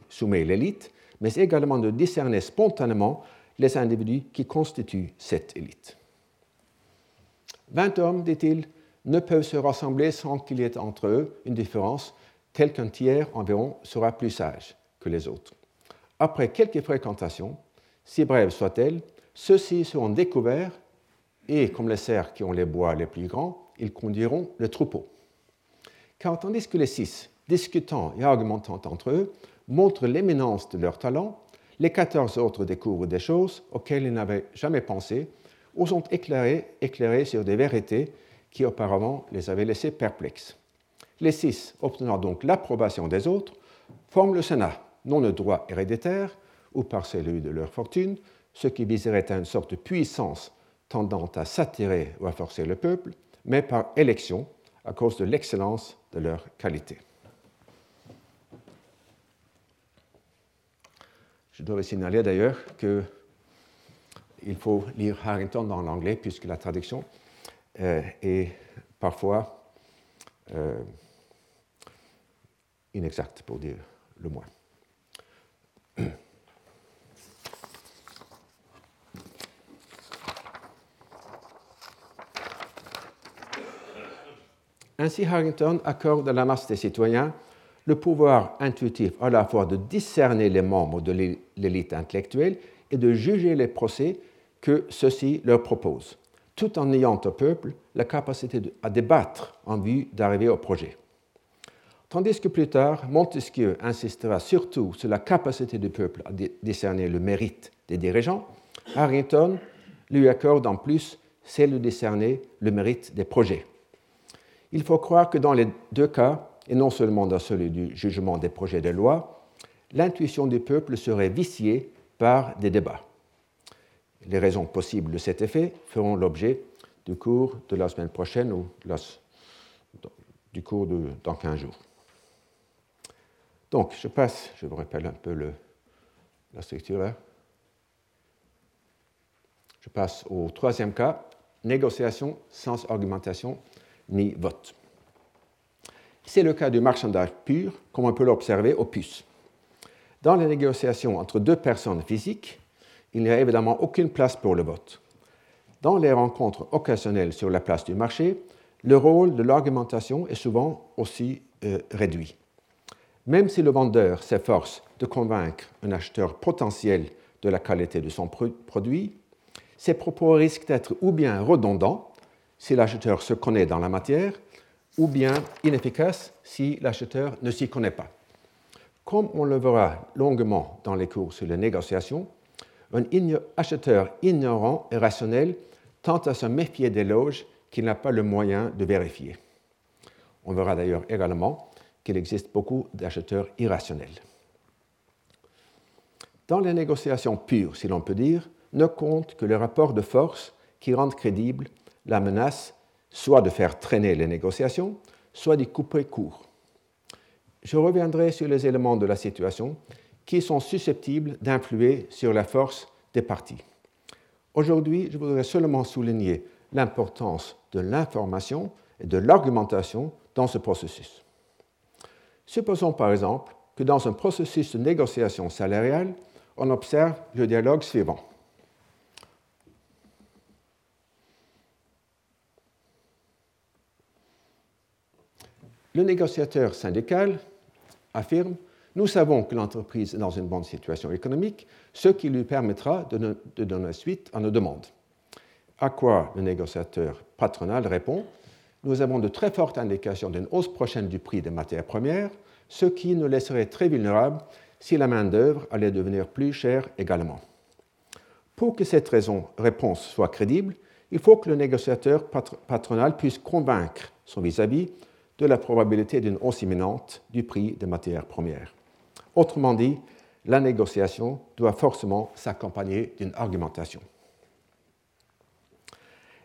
soumet l'élite, mais également de discerner spontanément les individus qui constituent cette élite. Vingt hommes, dit-il, ne peuvent se rassembler sans qu'il y ait entre eux une différence telle qu'un tiers environ sera plus sage que les autres. Après quelques fréquentations, si brèves soient-elles, ceux-ci seront découverts et, comme les cerfs qui ont les bois les plus grands, ils conduiront le troupeau. Car tandis que les six, discutant et argumentant entre eux, montrent l'éminence de leur talent, les quatorze autres découvrent des choses auxquelles ils n'avaient jamais pensé ou sont éclairés, éclairés sur des vérités qui auparavant les avaient laissés perplexes. Les six, obtenant donc l'approbation des autres, forment le Sénat, non le droit héréditaire ou par celui de leur fortune, ce qui viserait à une sorte de puissance tendant à s'attirer ou à forcer le peuple, mais par élection à cause de l'excellence de leur qualité. Je dois signaler d'ailleurs qu'il faut lire Harrington dans l'anglais puisque la traduction euh, est parfois euh, inexacte pour dire le moins. Ainsi, Harrington accorde à la masse des citoyens le pouvoir intuitif à la fois de discerner les membres de l'élite intellectuelle et de juger les procès que ceux-ci leur proposent, tout en ayant au peuple la capacité à débattre en vue d'arriver au projet. Tandis que plus tard, Montesquieu insistera surtout sur la capacité du peuple à discerner le mérite des dirigeants, Harrington lui accorde en plus celle de discerner le mérite des projets. Il faut croire que dans les deux cas, et non seulement dans celui du jugement des projets de loi, l'intuition du peuple serait viciée par des débats. Les raisons possibles de cet effet feront l'objet du cours de la semaine prochaine ou du cours dans 15 jours. Donc, je passe, je vous rappelle un peu la structure là. Je passe au troisième cas, négociation sans argumentation ni vote. C'est le cas du marchandage pur, comme on peut l'observer au puces. Dans les négociations entre deux personnes physiques, il n'y a évidemment aucune place pour le vote. Dans les rencontres occasionnelles sur la place du marché, le rôle de l'argumentation est souvent aussi euh, réduit. Même si le vendeur s'efforce de convaincre un acheteur potentiel de la qualité de son produit, ses propos risquent d'être ou bien redondants si l'acheteur se connaît dans la matière, ou bien inefficace si l'acheteur ne s'y connaît pas. Comme on le verra longuement dans les cours sur les négociations, un acheteur ignorant et rationnel tente à se méfier des loges qu'il n'a pas le moyen de vérifier. On verra d'ailleurs également qu'il existe beaucoup d'acheteurs irrationnels. Dans les négociations pures, si l'on peut dire, ne compte que le rapport de force qui rendent crédible la menace soit de faire traîner les négociations, soit d'y couper court. Je reviendrai sur les éléments de la situation qui sont susceptibles d'influer sur la force des partis. Aujourd'hui, je voudrais seulement souligner l'importance de l'information et de l'argumentation dans ce processus. Supposons par exemple que dans un processus de négociation salariale, on observe le dialogue suivant. Le négociateur syndical affirme Nous savons que l'entreprise est dans une bonne situation économique, ce qui lui permettra de, donner suite à nos demandes. À quoi le négociateur patronal répond Nous avons de très fortes indications d'une hausse prochaine du prix des matières premières, ce qui nous laisserait très vulnérables si la main-d'œuvre allait devenir plus chère également. Pour que cette raison, réponse soit crédible, il faut que le négociateur patronal puisse convaincre son vis-à-vis vis à vis de la probabilité d'une hausse imminente du prix des matières premières. Autrement dit, la négociation doit forcément s'accompagner d'une argumentation.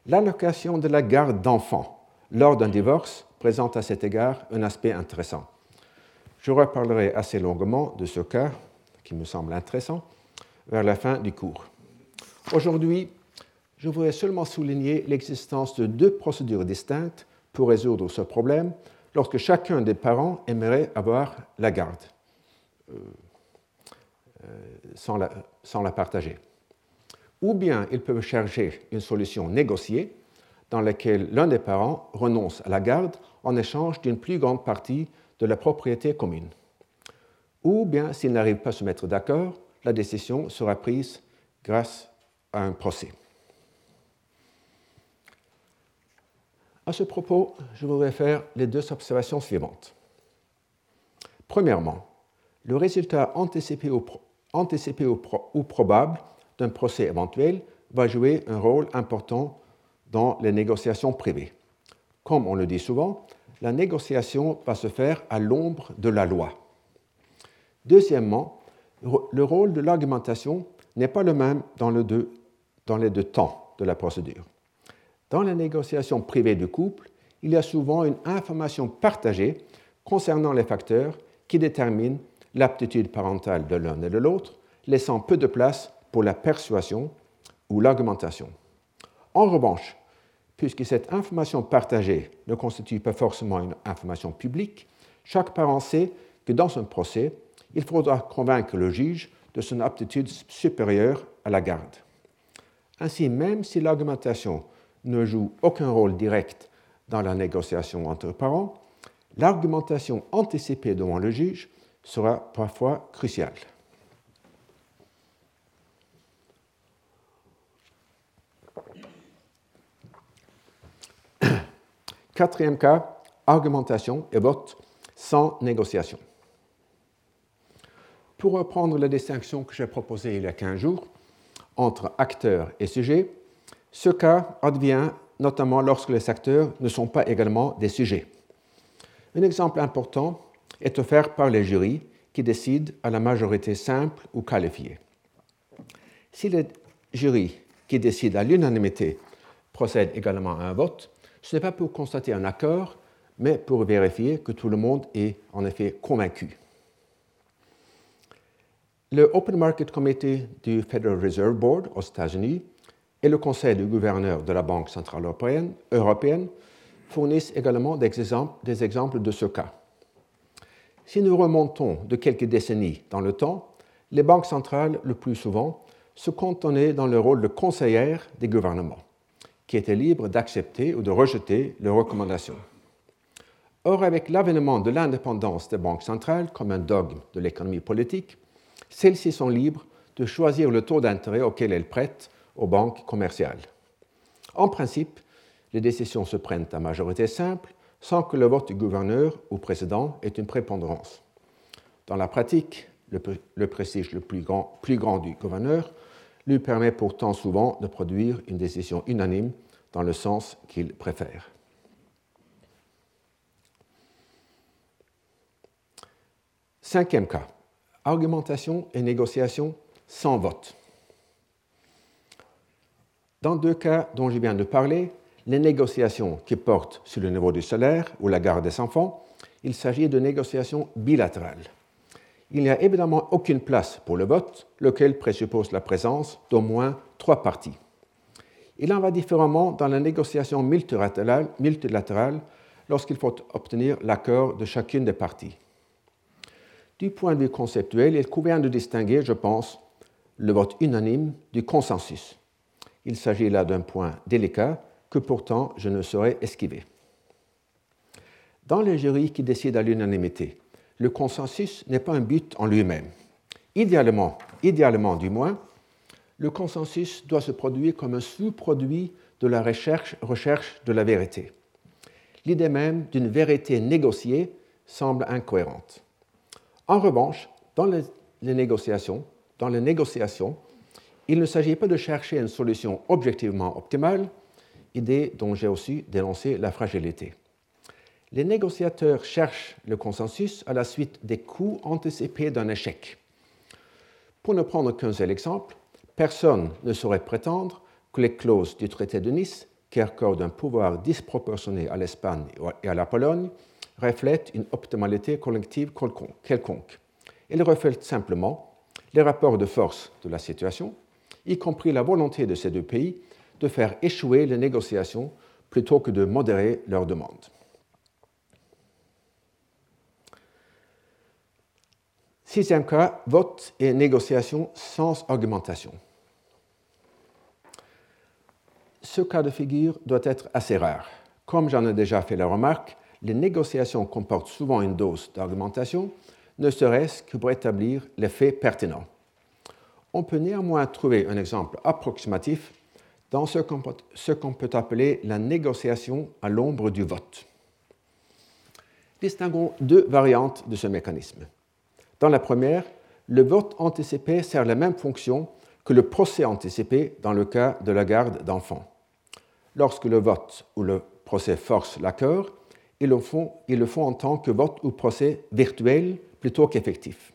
L'allocation de la garde d'enfants lors d'un divorce présente à cet égard un aspect intéressant. Je reparlerai assez longuement de ce cas, qui me semble intéressant, vers la fin du cours. Aujourd'hui, je voudrais seulement souligner l'existence de deux procédures distinctes pour résoudre ce problème lorsque chacun des parents aimerait avoir la garde euh, euh, sans, la, sans la partager. Ou bien ils peuvent chercher une solution négociée dans laquelle l'un des parents renonce à la garde en échange d'une plus grande partie de la propriété commune. Ou bien, s'ils n'arrivent pas à se mettre d'accord, la décision sera prise grâce à un procès. À ce propos, je voudrais faire les deux observations suivantes. Premièrement, le résultat anticipé ou, probable d'un procès éventuel va jouer un rôle important dans les négociations privées. Comme on le dit souvent, la négociation va se faire à l'ombre de la loi. Deuxièmement, le rôle de l'argumentation n'est pas le même dans les deux temps de la procédure. Dans la négociation privée du couple, il y a souvent une information partagée concernant les facteurs qui déterminent l'aptitude parentale de l'un et de l'autre, laissant peu de place pour la persuasion ou l'argumentation. En revanche, puisque cette information partagée ne constitue pas forcément une information publique, chaque parent sait que dans un procès, il faudra convaincre le juge de son aptitude supérieure à la garde. Ainsi, même si l'argumentation ne joue aucun rôle direct dans la négociation entre parents, l'argumentation anticipée devant le juge sera parfois cruciale. Quatrième cas, argumentation et vote sans négociation. Pour reprendre la distinction que j'ai proposée il y a 15 jours entre acteur et sujet, ce cas advient notamment lorsque les acteurs ne sont pas également des sujets. Un exemple important est offert par les jurys qui décident à la majorité simple ou qualifiée. Si les jurys qui décident à l'unanimité procèdent également à un vote, ce n'est pas pour constater un accord, mais pour vérifier que tout le monde est en effet convaincu. Le Open Market Committee du Federal Reserve Board aux États-Unis et le Conseil du gouverneur de la Banque centrale européenne, européenne fournissent également des exemples, des exemples de ce cas. Si nous remontons de quelques décennies dans le temps, les banques centrales, le plus souvent, se cantonnaient dans le rôle de conseillères des gouvernements qui étaient libres d'accepter ou de rejeter leurs recommandations. Or, avec l'avènement de l'indépendance des banques centrales comme un dogme de l'économie politique, celles-ci sont libres de choisir le taux d'intérêt auquel elles prêtent aux banques commerciales. En principe, les décisions se prennent à majorité simple sans que le vote du gouverneur ou président ait une prépondérance. Dans la pratique, le, prestige le plus grand, plus grand du gouverneur lui permet pourtant souvent de produire une décision unanime dans le sens qu'il préfère. Cinquième cas, argumentation et négociation sans vote. Dans deux cas dont je viens de parler, les négociations qui portent sur le niveau du salaire ou la garde des enfants, il s'agit de négociations bilatérales il n'y a évidemment aucune place pour le vote, lequel présuppose la présence d'au moins trois parties. Il en va différemment dans la négociation multilatérale, multilatérale lorsqu'il faut obtenir l'accord de chacune des parties. Du point de vue conceptuel, il convient de distinguer, je pense, le vote unanime du consensus. Il s'agit là d'un point délicat que pourtant je ne saurais esquiver. Dans les jurys qui décident à l'unanimité, le consensus n'est pas un but en lui-même. Idéalement, idéalement du moins, le consensus doit se produire comme un sous-produit de la recherche, recherche de la vérité. L'idée même d'une vérité négociée semble incohérente. En revanche, dans les, négociations, dans les négociations, il ne s'agit pas de chercher une solution objectivement optimale, idée dont j'ai aussi dénoncé la fragilité les négociateurs cherchent le consensus à la suite des coûts anticipés d'un échec. Pour ne prendre qu'un seul exemple, personne ne saurait prétendre que les clauses du traité de Nice, qui accordent un pouvoir disproportionné à l'Espagne et à la Pologne, reflète une optimalité collective quelconque. Elle reflète simplement les rapports de force de la situation, y compris la volonté de ces deux pays de faire échouer les négociations plutôt que de modérer leurs demandes. Sixième cas, vote et négociation sans argumentation. Ce cas de figure doit être assez rare. Comme j'en ai déjà fait la remarque, les négociations comportent souvent une dose d'argumentation, ne serait-ce que pour établir les faits pertinents. On peut néanmoins trouver un exemple approximatif dans ce qu'on peut appeler la négociation à l'ombre du vote. Distinguons deux variantes de ce mécanisme. Dans la première, le vote anticipé sert la même fonction que le procès anticipé dans le cas de la garde d'enfants. Lorsque le vote ou le procès force l'accord, ils le, font, en tant que vote ou procès virtuel plutôt qu'effectif.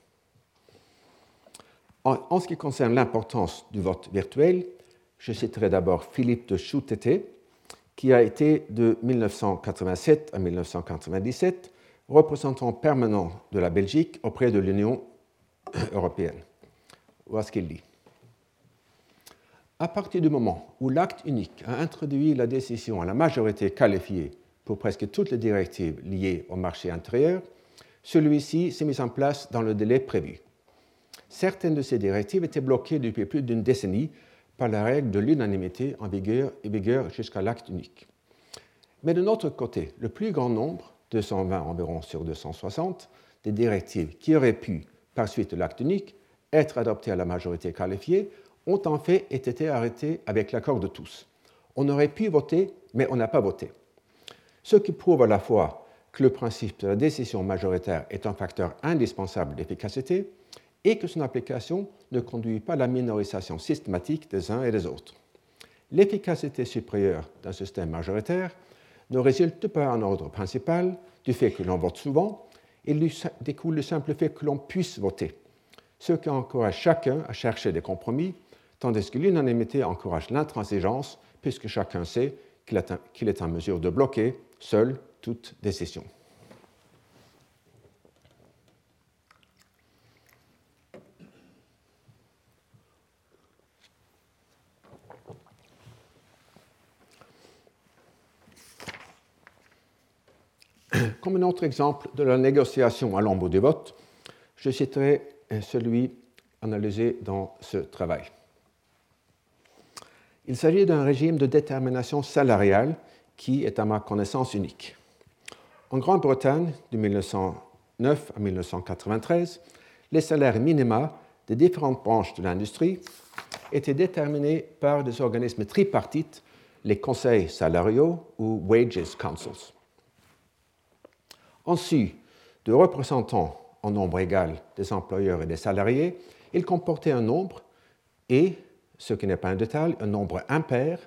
En, ce qui concerne l'importance du vote virtuel, je citerai d'abord Philippe de Chouteté, qui a été de 1987 à 1997 représentant permanent de la Belgique auprès de l'Union européenne. Voilà ce qu'il dit. À partir du moment où l'acte unique a introduit la décision à la majorité qualifiée pour presque toutes les directives liées au marché intérieur, celui-ci s'est mis en place dans le délai prévu. Certaines de ces directives étaient bloquées depuis plus d'une décennie par la règle de l'unanimité en vigueur, vigueur jusqu'à l'acte unique. Mais de notre côté, le plus grand nombre 220 environ sur 260, des directives qui auraient pu, par suite de l'acte unique, être adoptées à la majorité qualifiée, ont en fait été arrêtées avec l'accord de tous. On aurait pu voter, mais on n'a pas voté. Ce qui prouve à la fois que le principe de la décision majoritaire est un facteur indispensable d'efficacité et que son application ne conduit pas à la minorisation systématique des uns et des autres. L'efficacité supérieure d'un système majoritaire ne résulte pas en ordre principal du fait que l'on vote souvent, il découle le simple fait que l'on puisse voter, ce qui encourage chacun à chercher des compromis, tandis que l'unanimité encourage l'intransigeance, puisque chacun sait qu'il est en mesure de bloquer seul toute décision. Comme un autre exemple de la négociation à l'ombre du vote, je citerai celui analysé dans ce travail. Il s'agit d'un régime de détermination salariale qui est à ma connaissance unique. En Grande-Bretagne, de 1909 à 1993, les salaires minima des différentes branches de l'industrie étaient déterminés par des organismes tripartites, les conseils salariaux ou wages councils. En su de représentants en nombre égal des employeurs et des salariés, il comportait un nombre et, ce qui n'est pas un détail, un nombre impair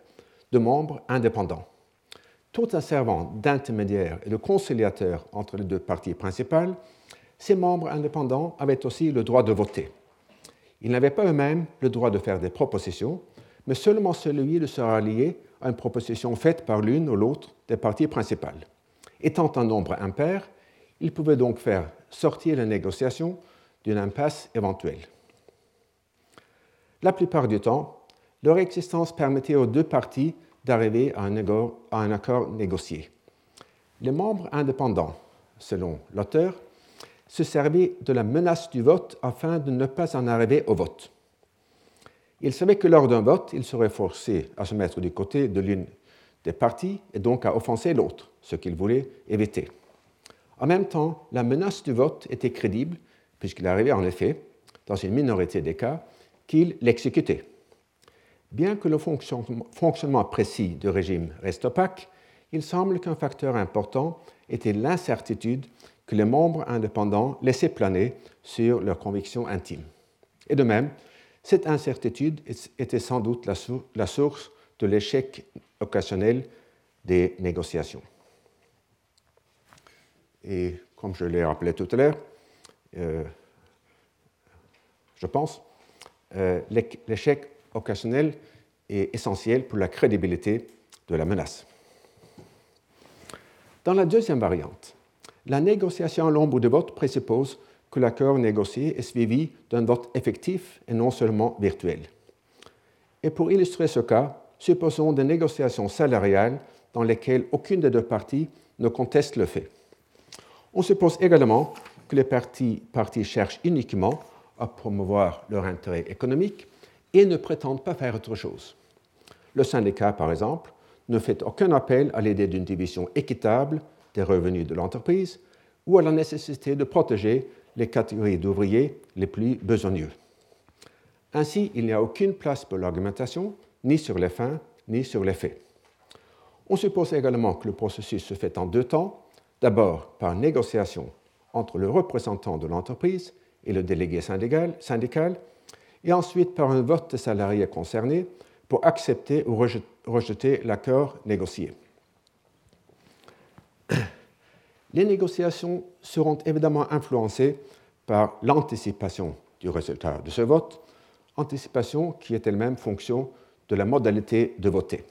de membres indépendants. Tout en servant d'intermédiaire et de conciliateur entre les deux parties principales, ces membres indépendants avaient aussi le droit de voter. Ils n'avaient pas eux-mêmes le droit de faire des propositions, mais seulement celui de se rallier à une proposition faite par l'une ou l'autre des parties principales. Étant un nombre impair, il pouvait donc faire sortir la négociation d'une impasse éventuelle. La plupart du temps, leur existence permettait aux deux parties d'arriver à, un accord négocié. Les membres indépendants, selon l'auteur, se servaient de la menace du vote afin de ne pas en arriver au vote. Ils savaient que lors d'un vote, ils seraient forcés à se mettre du côté de l'une des parties et donc à offenser l'autre, ce qu'ils voulaient éviter. En même temps, la menace du vote était crédible, puisqu'il arrivait en effet, dans une minorité des cas, qu'il l'exécutait. Bien que le fonctionnement précis du régime reste opaque, il semble qu'un facteur important était l'incertitude que les membres indépendants laissaient planer sur leurs convictions intimes. Et de même, cette incertitude était sans doute la source de l'échec occasionnel des négociations. Et comme je l'ai rappelé tout à l'heure, euh, je pense, euh, l'échec occasionnel est essentiel pour la crédibilité de la menace. Dans la deuxième variante, la négociation à l'ombre de vote présuppose que l'accord négocié est suivi d'un vote effectif et non seulement virtuel. Et pour illustrer ce cas, supposons des négociations salariales dans lesquelles aucune des deux parties ne conteste le fait. On suppose également que les parties, cherchent uniquement à promouvoir leur intérêt économique et ne prétendent pas faire autre chose. Le syndicat, par exemple, ne fait aucun appel à l'idée d'une division équitable des revenus de l'entreprise ou à la nécessité de protéger les catégories d'ouvriers les plus besogneux. Ainsi, il n'y a aucune place pour l'argumentation, ni sur les fins, ni sur les faits. On suppose également que le processus se fait en deux temps, d'abord par négociation entre le représentant de l'entreprise et le délégué syndical, et ensuite par un vote des salariés concernés pour accepter ou rejeter l'accord négocié. Les négociations seront évidemment influencées par l'anticipation du résultat de ce vote, anticipation qui est elle-même fonction de la modalité de voter.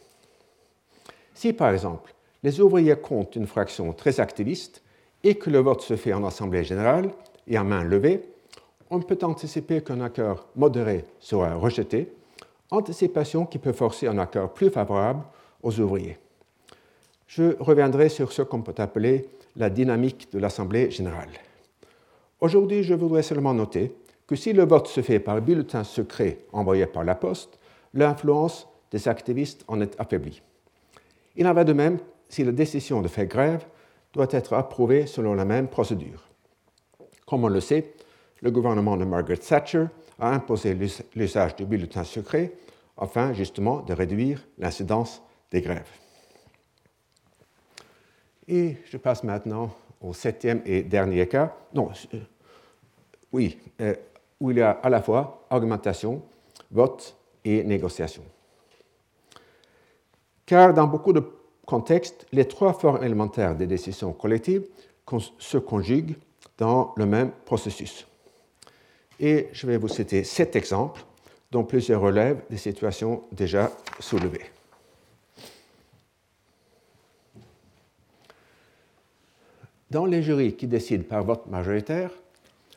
Si par exemple les ouvriers comptent une fraction très activiste et que le vote se fait en assemblée générale et à main levée, on peut anticiper qu'un accord modéré sera rejeté, anticipation qui peut forcer un accord plus favorable aux ouvriers. Je reviendrai sur ce qu'on peut appeler la dynamique de l'Assemblée générale. Aujourd'hui, je voudrais seulement noter que si le vote se fait par bulletin secret envoyé par la poste, l'influence des activistes en est affaiblie. Il en va de même si la décision de faire grève doit être approuvée selon la même procédure. Comme on le sait, le gouvernement de Margaret Thatcher a imposé l'usage du bulletin secret afin justement de réduire l'incidence des grèves. Et je passe maintenant au septième et dernier cas. Non, euh, oui, euh, où il y a à la fois augmentation, vote et négociation. Car dans beaucoup de contextes, les trois formes élémentaires des décisions collectives se conjuguent dans le même processus. Et je vais vous citer sept exemples dont plusieurs relèvent des situations déjà soulevées. Dans les jurys qui décident par vote majoritaire,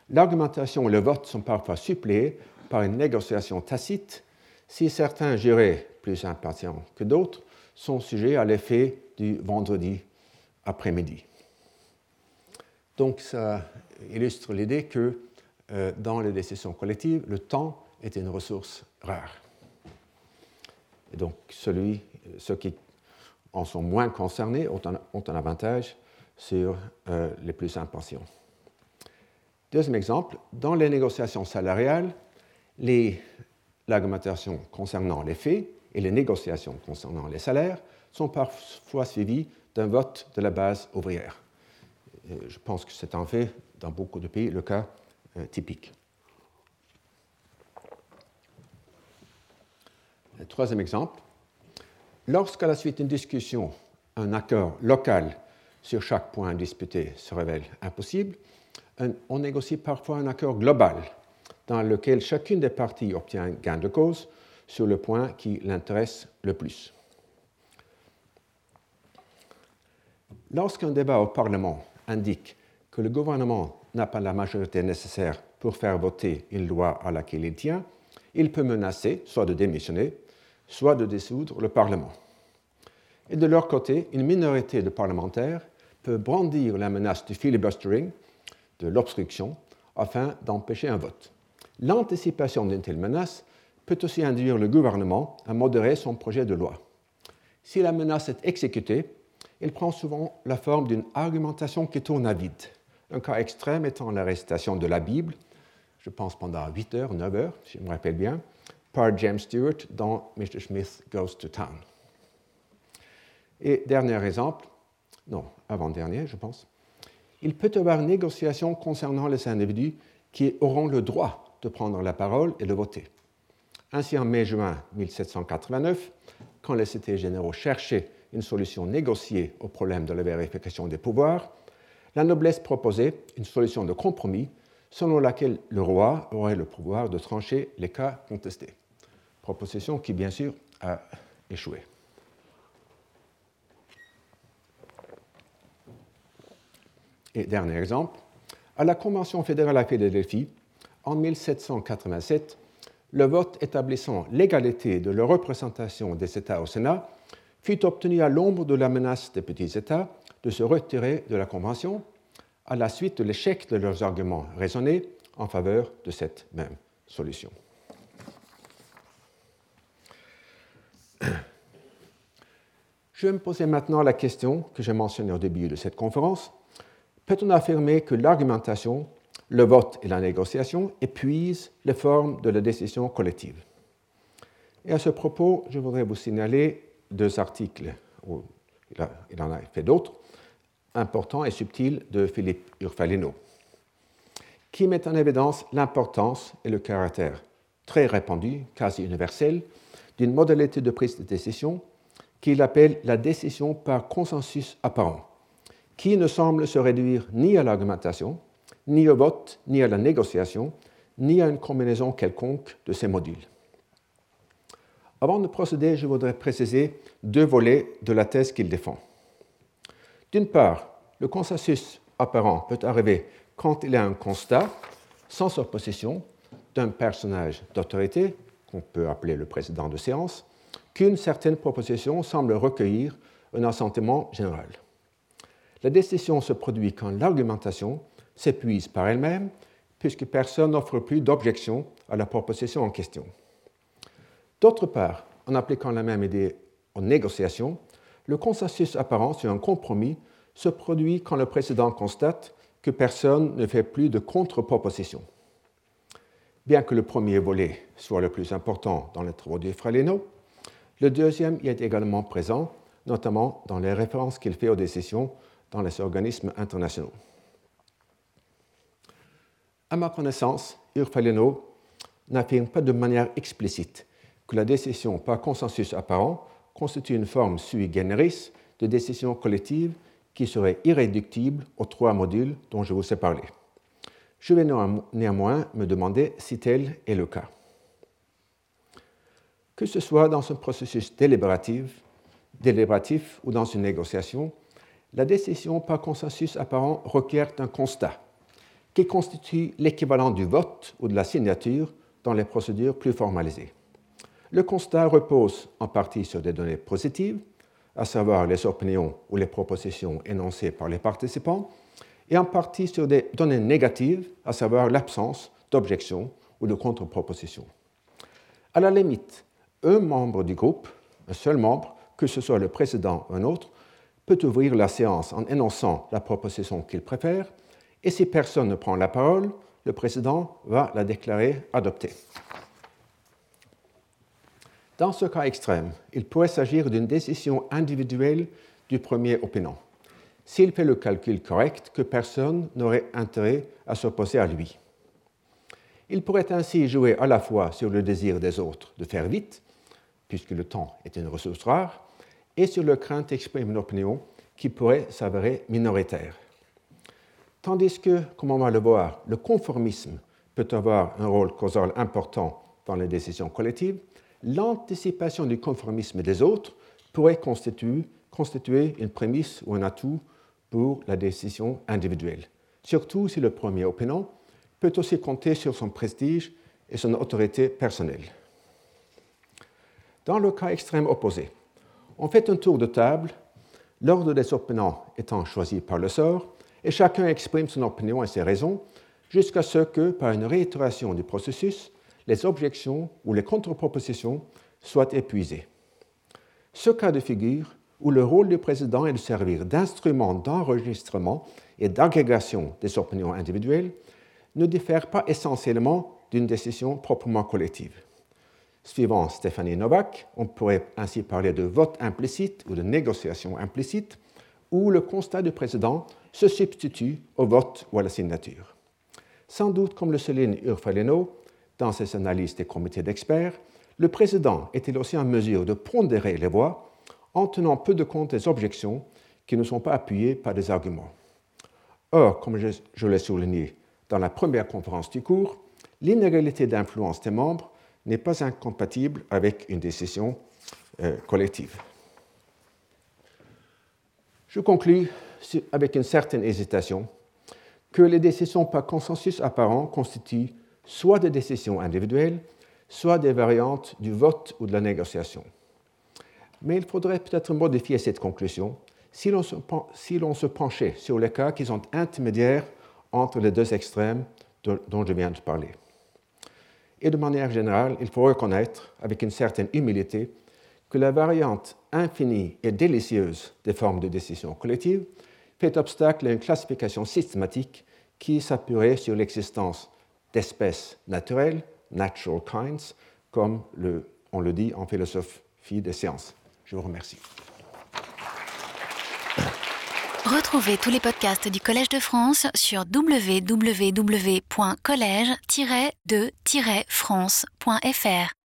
l'argumentation et le vote sont parfois suppléés par une négociation tacite si certains jurés plus impatients que d'autres sont sujets à l'effet du vendredi après-midi. Donc ça illustre l'idée que euh, dans les décisions collectives, le temps est une ressource rare. Et donc celui, ceux qui en sont moins concernés ont un avantage sur euh, les plus impatients. Deuxième exemple, dans les négociations salariales, l'argumentation concernant les faits et les négociations concernant les salaires sont parfois suivies d'un vote de la base ouvrière. je pense que c'est en fait dans beaucoup de pays le cas euh, typique. troisième exemple, lorsqu'à la suite d'une discussion, un accord local sur chaque point disputé se révèle impossible, on négocie parfois un accord global dans lequel chacune des parties obtient un gain de cause sur le point qui l'intéresse le plus. Lorsqu'un débat au Parlement indique que le gouvernement n'a pas la majorité nécessaire pour faire voter une loi à laquelle il tient, il peut menacer soit de démissionner, soit de dissoudre le Parlement. Et de leur côté, une minorité de parlementaires peut brandir la menace du filibustering, de l'obstruction, afin d'empêcher un vote. L'anticipation d'une telle menace peut aussi induire le gouvernement à modérer son projet de loi. Si la menace est exécutée, elle prend souvent la forme d'une argumentation qui tourne à vide. Un cas extrême étant l'arrestation de la Bible, je pense pendant 8 heures, 9 heures, si je me rappelle bien, par James Stewart dans Mr. Smith Goes to Town. Et dernier exemple, non, avant-dernier, je pense, il peut y avoir une négociation concernant les individus qui auront le droit de prendre la parole et de voter. Ainsi, en mai-juin 1789, quand les cités généraux cherchaient une solution négociée au problème de la vérification des pouvoirs, la noblesse proposait une solution de compromis selon laquelle le roi aurait le pouvoir de trancher les cas contestés. Proposition qui, bien sûr, a échoué. Et dernier exemple, à la Convention fédérale à Philadelphie, en 1787, le vote établissant l'égalité de la représentation des États au Sénat fut obtenu à l'ombre de la menace des petits États de se retirer de la Convention à la suite de l'échec de leurs arguments raisonnés en faveur de cette même solution. Je vais me poser maintenant la question que j'ai mentionnée au début de cette conférence. Peut-on affirmer que l'argumentation, le vote et la négociation épuisent les formes de la décision collective. Et à ce propos, je voudrais vous signaler deux articles, il en a fait d'autres, importants et subtils de Philippe Urfalino, qui met en évidence l'importance et le caractère très répandu, quasi universel, d'une modalité de prise de décision qu'il appelle la décision par consensus apparent, qui ne semble se réduire ni à l'argumentation, ni au vote, ni à la négociation, ni à une combinaison quelconque de ces modules. Avant de procéder, je voudrais préciser deux volets de la thèse qu'il défend. D'une part, le consensus apparent peut arriver quand il y a un constat, sans opposition, d'un personnage d'autorité, qu'on peut appeler le président de séance, qu'une certaine proposition semble recueillir un assentiment général. La décision se produit quand l'argumentation s'épuise par elle-même, puisque personne n'offre plus d'objection à la proposition en question. D'autre part, en appliquant la même idée aux négociations, le consensus apparent sur un compromis se produit quand le président constate que personne ne fait plus de contre-proposition. Bien que le premier volet soit le plus important dans les travaux du Fraleno, le deuxième y est également présent, notamment dans les références qu'il fait aux décisions dans les organismes internationaux. À ma connaissance, Urfaleno n'affirme pas de manière explicite que la décision par consensus apparent constitue une forme sui generis de décision collective qui serait irréductible aux trois modules dont je vous ai parlé. Je vais néanmoins me demander si tel est le cas que ce soit dans un processus délibératif, délibératif ou dans une négociation, la décision par consensus apparent requiert un constat qui constitue l'équivalent du vote ou de la signature dans les procédures plus formalisées. Le constat repose en partie sur des données positives, à savoir les opinions ou les propositions énoncées par les participants, et en partie sur des données négatives, à savoir l'absence d'objection ou de contre-proposition. À la limite, un membre du groupe, un seul membre, que ce soit le président ou un autre, peut ouvrir la séance en énonçant la proposition qu'il préfère, et si personne ne prend la parole, le président va la déclarer adoptée. Dans ce cas extrême, il pourrait s'agir d'une décision individuelle du premier opinant, s'il fait le calcul correct que personne n'aurait intérêt à s'opposer à lui. Il pourrait ainsi jouer à la fois sur le désir des autres de faire vite puisque le temps est une ressource rare, et sur le crainte d'exprimer une opinion qui pourrait s'avérer minoritaire. Tandis que, comme on va le voir, le conformisme peut avoir un rôle causal important dans les décisions collectives, l'anticipation du conformisme des autres pourrait constituer, une prémisse ou un atout pour la décision individuelle, surtout si le premier opinant peut aussi compter sur son prestige et son autorité personnelle. Dans le cas extrême opposé, on fait un tour de table, l'ordre des opinions étant choisi par le sort, et chacun exprime son opinion et ses raisons, jusqu'à ce que, par une réitération du processus, les objections ou les contre-propositions soient épuisées. Ce cas de figure, où le rôle du président est de servir d'instrument d'enregistrement et d'agrégation des opinions individuelles, ne diffère pas essentiellement d'une décision proprement collective. Suivant Stéphanie Novak, on pourrait ainsi parler de vote implicite ou de négociation implicite, où le constat du président se substitue au vote ou à la signature. Sans doute, comme le souligne Urfaleno dans ses analyses des comités d'experts, le président est-il aussi en mesure de pondérer les voix en tenant peu de compte des objections qui ne sont pas appuyées par des arguments? Or, comme je, l'ai souligné dans la première conférence du cours, l'inégalité d'influence des membres n'est pas incompatible avec une décision euh, collective. Je conclus avec une certaine hésitation que les décisions par consensus apparent constituent soit des décisions individuelles, soit des variantes du vote ou de la négociation. Mais il faudrait peut-être modifier cette conclusion si l'on se, penchait sur les cas qui sont intermédiaires entre les deux extrêmes dont je viens de parler. Et de manière générale, il faut reconnaître, avec une certaine humilité, que la variante infinie et délicieuse des formes de décision collective fait obstacle à une classification systématique qui s'appuierait sur l'existence d'espèces naturelles, natural kinds, comme on le dit en philosophie des sciences. Je vous remercie. Retrouvez tous les podcasts du Collège de France sur www.collège-de-france.fr.